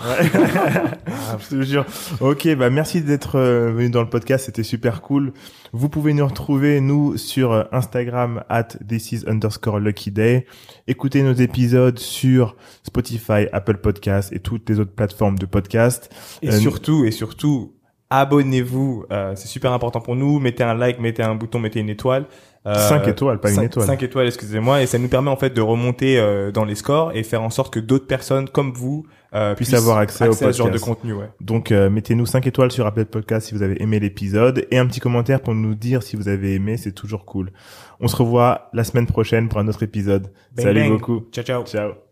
Ah, je te jure. Ok, bah merci d'être euh, venu dans le podcast, c'était super cool. Vous pouvez nous retrouver nous sur euh, Instagram at this is underscore lucky day. Écoutez nos épisodes sur Spotify, Apple Podcasts et toutes les autres plateformes de podcast. Et Euh, surtout, et surtout, abonnez-vous. euh, c'est super important pour nous. Mettez un like, mettez un bouton, mettez une étoile. Euh, Cinq étoiles, pas une étoile. Cinq étoiles, excusez-moi. Et ça nous permet en fait de remonter euh, dans les scores et faire en sorte que d'autres personnes comme vous euh, Puissent avoir accès au à ce genre de contenu. Ouais. Donc euh, mettez-nous 5 étoiles sur Apple Podcast si vous avez aimé l'épisode et un petit commentaire pour nous dire si vous avez aimé, c'est toujours cool. On se revoit la semaine prochaine pour un autre épisode. Bang, Salut bang. beaucoup. Ciao, ciao. Ciao.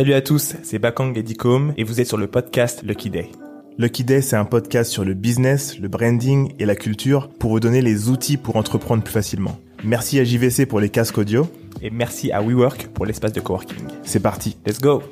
Salut à tous, c'est Bakang et Dicom et vous êtes sur le podcast Lucky Day. Lucky Day, c'est un podcast sur le business, le branding et la culture pour vous donner les outils pour entreprendre plus facilement. Merci à JVC pour les casques audio. Et merci à WeWork pour l'espace de coworking. C'est parti. Let's go